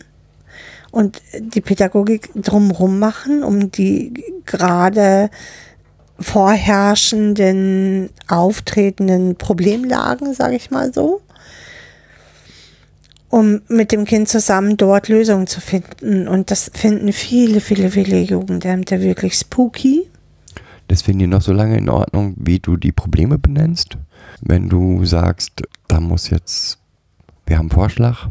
und die Pädagogik drumrum machen, um die gerade vorherrschenden, auftretenden Problemlagen, sage ich mal so, um mit dem Kind zusammen dort Lösungen zu finden. Und das finden viele, viele, viele Jugendämter wirklich spooky. Das finden die noch so lange in Ordnung, wie du die Probleme benennst. Wenn du sagst, da muss jetzt, wir haben einen Vorschlag,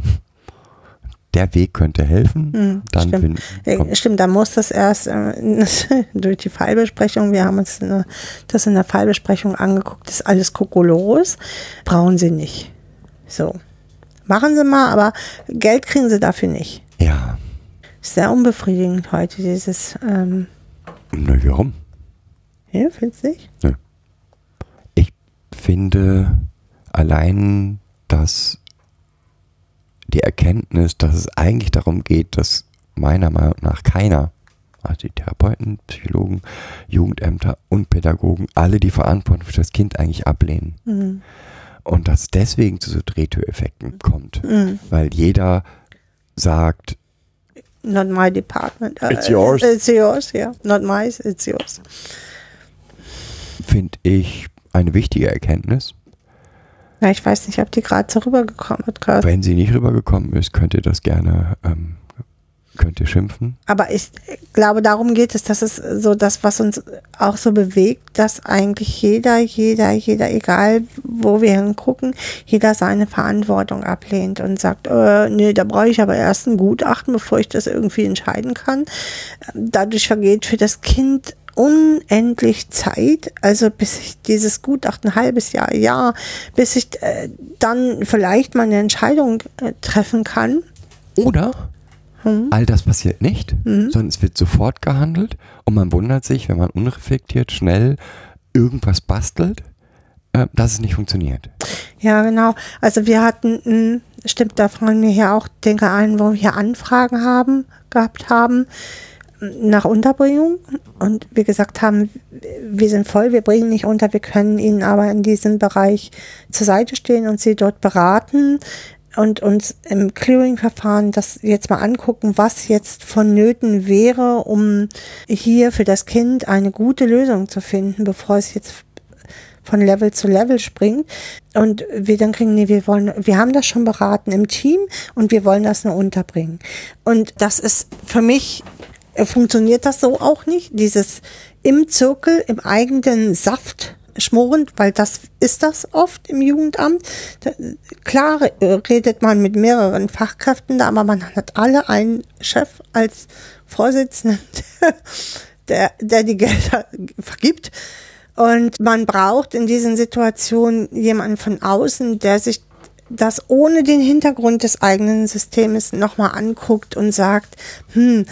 der Weg könnte helfen, mhm, dann stimmt. Finden, stimmt, da muss das erst äh, durch die Fallbesprechung, wir haben uns eine, das in der Fallbesprechung angeguckt, ist alles kokolores, brauchen sie nicht. So. Machen sie mal, aber Geld kriegen sie dafür nicht. Ja. Sehr unbefriedigend heute, dieses. Ähm Na, warum? Ja, findest du nicht? Ja. Ich finde allein, dass die Erkenntnis, dass es eigentlich darum geht, dass meiner Meinung nach keiner, also die Therapeuten, Psychologen, Jugendämter und Pädagogen, alle die Verantwortung für das Kind eigentlich ablehnen. Mhm. Und dass deswegen zu so Drehtüreffekten kommt. Mhm. Weil jeder sagt, Not my department. Uh, It's yours. It's yours, yeah. Not mine, it's yours. finde ich eine wichtige Erkenntnis. Ja, ich weiß nicht, ob die gerade so rübergekommen ist. Wenn sie nicht rübergekommen ist, könnt ihr das gerne, ähm, könnt ihr schimpfen. Aber ich glaube, darum geht es. Das ist so das, was uns auch so bewegt, dass eigentlich jeder, jeder, jeder, egal wo wir hingucken, jeder seine Verantwortung ablehnt und sagt, äh, nee, da brauche ich aber erst ein Gutachten, bevor ich das irgendwie entscheiden kann. Dadurch vergeht für das Kind unendlich Zeit, also bis ich dieses Gutachten, ein halbes Jahr, Jahr, bis ich äh, dann vielleicht mal eine Entscheidung äh, treffen kann. Oder Hm. all das passiert nicht, Mhm. sondern es wird sofort gehandelt und man wundert sich, wenn man unreflektiert schnell irgendwas bastelt, äh, dass es nicht funktioniert. Ja, genau. Also wir hatten, mh, stimmt, da fallen mir hier auch Dinge ein, wo wir hier Anfragen haben, gehabt haben nach Unterbringung und wir gesagt haben, wir sind voll, wir bringen nicht unter, wir können Ihnen aber in diesem Bereich zur Seite stehen und Sie dort beraten und uns im Clearing-Verfahren das jetzt mal angucken, was jetzt vonnöten wäre, um hier für das Kind eine gute Lösung zu finden, bevor es jetzt von Level zu Level springt und wir dann kriegen, nee, wir wollen, wir haben das schon beraten im Team und wir wollen das nur unterbringen. Und das ist für mich, äh, funktioniert das so auch nicht, dieses im Zirkel, im eigenen Saft schmorend, weil das ist das oft im Jugendamt. Da, klar äh, redet man mit mehreren Fachkräften da, aber man hat alle einen Chef als Vorsitzenden, der, der die Gelder vergibt. Und man braucht in diesen Situationen jemanden von außen, der sich das ohne den Hintergrund des eigenen Systems nochmal anguckt und sagt, hm,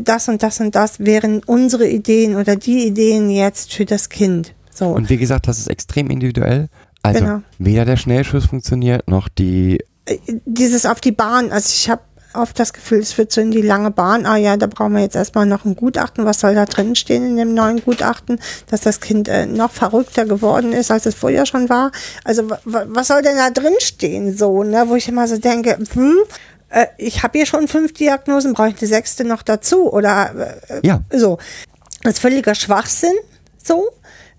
das und das und das wären unsere Ideen oder die Ideen jetzt für das Kind. So. Und wie gesagt, das ist extrem individuell. Also Genau. weder der Schnellschuss funktioniert, noch die Äh, dieses auf die Bahn, also ich habe oft das Gefühl, es wird so in die lange Bahn, ah ja, da brauchen wir jetzt erstmal noch ein Gutachten, was soll da drin stehen in dem neuen Gutachten, dass das Kind äh, noch verrückter geworden ist, als es vorher schon war. Also wa- wa- was soll denn da drin stehen so, ne, wo ich immer so denke, hm, äh, ich habe hier schon fünf Diagnosen, brauche ich eine sechste noch dazu oder äh, Ja. so. Das ist völliger Schwachsinn, so.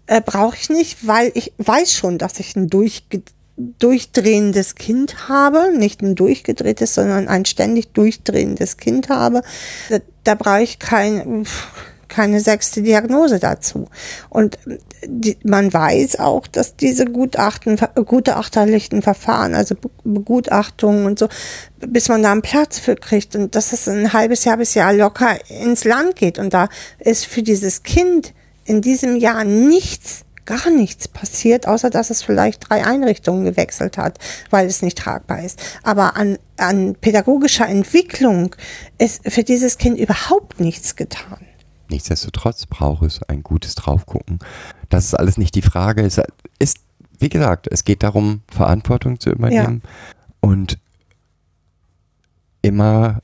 Äh, Brauche ich nicht, weil ich weiß schon, dass ich ein durchge durchdrehendes Kind habe. Nicht ein durchgedrehtes, sondern ein ständig durchdrehendes Kind habe. Da, da brauche ich kein, keine sechste Diagnose dazu. Und die, man weiß auch, dass diese Gutachten, gutachterlichen Verfahren, also Be- Begutachtungen und so, bis man da einen Platz für kriegt und dass es ein halbes Jahr bis Jahr locker ins Land geht. Und da ist für dieses Kind in diesem Jahr nichts, gar nichts passiert, außer dass es vielleicht drei Einrichtungen gewechselt hat, weil es nicht tragbar ist. Aber an, an pädagogischer Entwicklung ist für dieses Kind überhaupt nichts getan. Nichtsdestotrotz braucht es ein gutes Draufgucken. Das ist alles nicht die Frage. Es ist, wie gesagt, es geht darum, Verantwortung zu übernehmen und immer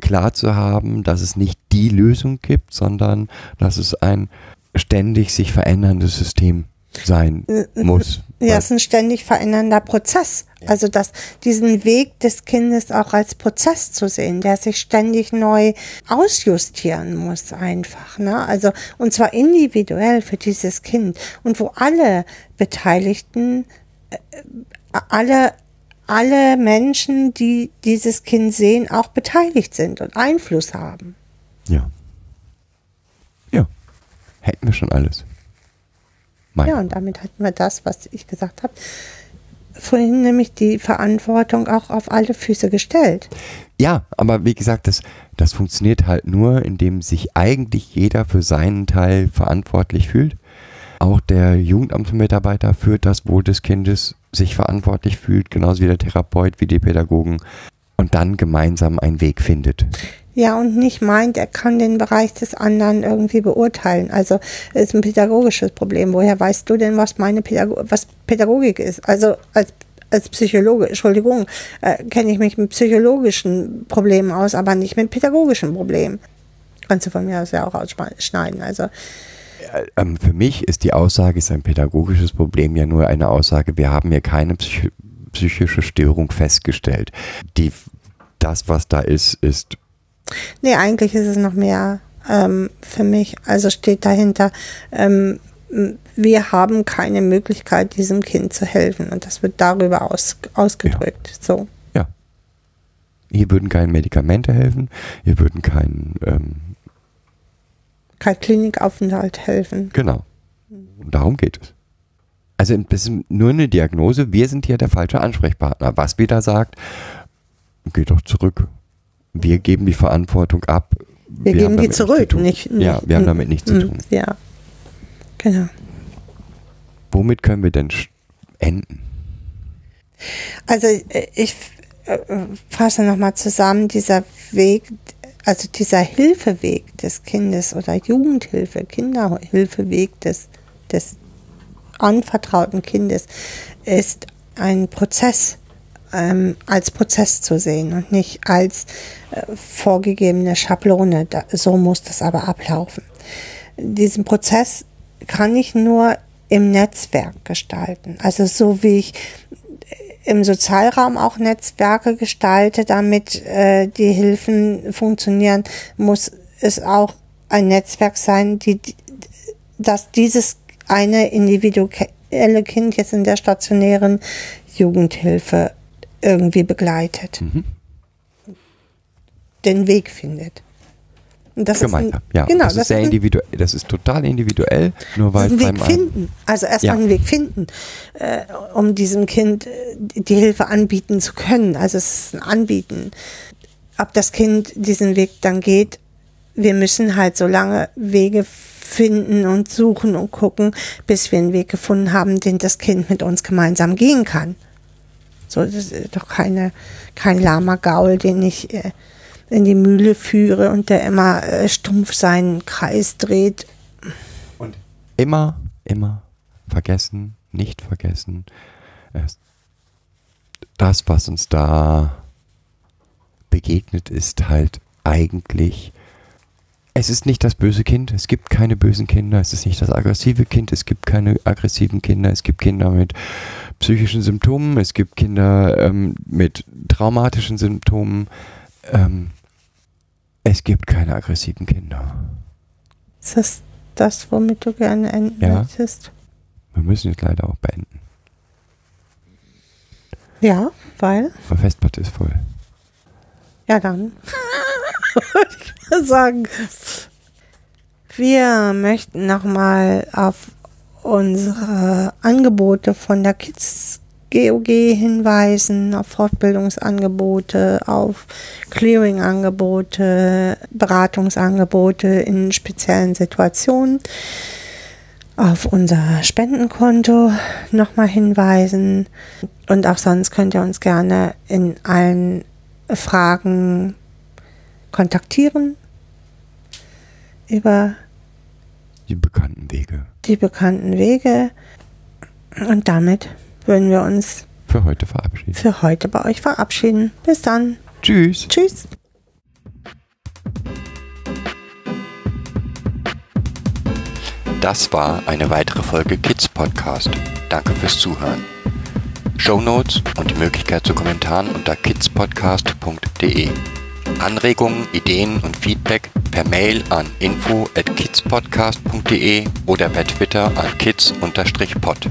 klar zu haben, dass es nicht die Lösung gibt, sondern dass es ein ständig sich veränderndes System sein muss. Ja, es ist ein ständig verändernder Prozess. Also das, diesen Weg des Kindes auch als Prozess zu sehen, der sich ständig neu ausjustieren muss einfach. Ne? Also und zwar individuell für dieses Kind und wo alle Beteiligten, äh, alle alle Menschen, die dieses Kind sehen, auch beteiligt sind und Einfluss haben. Ja. Ja. Hätten wir schon alles. Mein Ja, und damit hatten wir das, was ich gesagt habe. Vorhin nämlich die Verantwortung auch auf alle Füße gestellt. Ja, aber wie gesagt, das, das funktioniert halt nur, indem sich eigentlich jeder für seinen Teil verantwortlich fühlt. Auch der Jugendamtsmitarbeiter für das Wohl des Kindes sich verantwortlich fühlt, genauso wie der Therapeut, wie die Pädagogen und dann gemeinsam einen Weg findet. Ja, und nicht meint, er kann den Bereich des anderen irgendwie beurteilen. Also es ist ein pädagogisches Problem. Woher weißt du denn, was meine Pädago was Pädagogik ist? Also als als Psychologe, Entschuldigung, äh, kenne ich mich mit psychologischen Problemen aus, aber nicht mit pädagogischen Problemen. Kannst du von mir aus ja auch ausschneiden. Also Ähm, für mich ist die Aussage, ist ein pädagogisches Problem ja nur eine Aussage, wir haben hier keine psych psychische Störung festgestellt. Die, das, was da ist, ist Nee, eigentlich ist es noch mehr ähm, für mich. Also steht dahinter, ähm, wir haben keine Möglichkeit, diesem Kind zu helfen. Und das wird darüber aus, ausgedrückt. So. Ja. Hier würden keine Medikamente helfen, hier würden kein, ähm, Kein Klinikaufenthalt helfen. genau. Darum geht es. Also das ist nur eine Diagnose, wir sind hier der falsche Ansprechpartner. Was wieder sagt, geht doch zurück. Wir geben die Verantwortung ab. Wir, haben geben die zurück. tun. Nicht, ja, nicht- wir haben damit nichts zu mm, tun. Ja. Genau. Womit können wir denn enden? Also äh, ich äh, fasse nochmal zusammen, dieser Weg, also dieser Hilfeweg des Kindes oder Jugendhilfe, Kinderhilfeweg des, des anvertrauten Kindes ist ein Prozess ähm, als Prozess zu sehen und nicht als äh, vorgegebene Schablone. Da, so muss das aber ablaufen. Diesen Prozess kann ich nur im Netzwerk gestalten. Also so wie ich im Sozialraum auch Netzwerke gestalte, damit äh, die Hilfen funktionieren, muss es auch ein Netzwerk sein, die, die- dass dieses eine individuelle Kind jetzt in der stationären Jugendhilfe irgendwie begleitet, den Weg findet. Und das Gemeinsam. ist ein, Ja, genau, das ist sehr individuell. Das ist total individuell, nur weil einen Weg finden. Also erstmal Ja. einen Weg finden, äh, um diesem Kind äh, die Hilfe anbieten zu können. Also es ist ein Anbieten. Ob das Kind diesen Weg dann geht, wir müssen halt so lange Wege finden und suchen und gucken, bis wir einen Weg gefunden haben, den das Kind mit uns gemeinsam gehen kann. So, das ist doch keine, kein lahmer Gaul, den ich äh, in die Mühle führe und der immer äh, stumpf seinen Kreis dreht. Und immer, immer vergessen, nicht vergessen, es- das, was uns da begegnet, ist halt eigentlich, es ist nicht das böse Kind, es gibt keine bösen Kinder, es ist nicht das aggressive Kind, es gibt keine aggressiven Kinder, es gibt Kinder mit psychischen Symptomen, es gibt Kinder ähm, mit traumatischen Symptomen, ähm, es gibt keine aggressiven Kinder. Ist das das, womit du gerne enden Ja. möchtest? Wir müssen jetzt leider auch beenden. Ja, weil? Die Festplatte ist voll. Ja, dann. Ich mal sagen. Wir möchten nochmal auf unsere Angebote von der Kids GOG hinweisen, auf Fortbildungsangebote, auf Clearing-Angebote, Beratungsangebote in speziellen Situationen. Auf unser Spendenkonto nochmal hinweisen. Und auch sonst könnt ihr uns gerne in allen Fragen kontaktieren über Die bekannten Wege. die bekannten Wege. Und damit würden wir uns Für heute verabschieden. für heute bei euch verabschieden. Bis dann. Tschüss. Tschüss. Das war eine weitere Folge Kids Podcast. Danke fürs Zuhören. Show Notes und die Möglichkeit zu Kommentaren unter kidspodcast.de. Anregungen, Ideen und Feedback per Mail an info at kidspodcast.de oder per Twitter an kids-pod.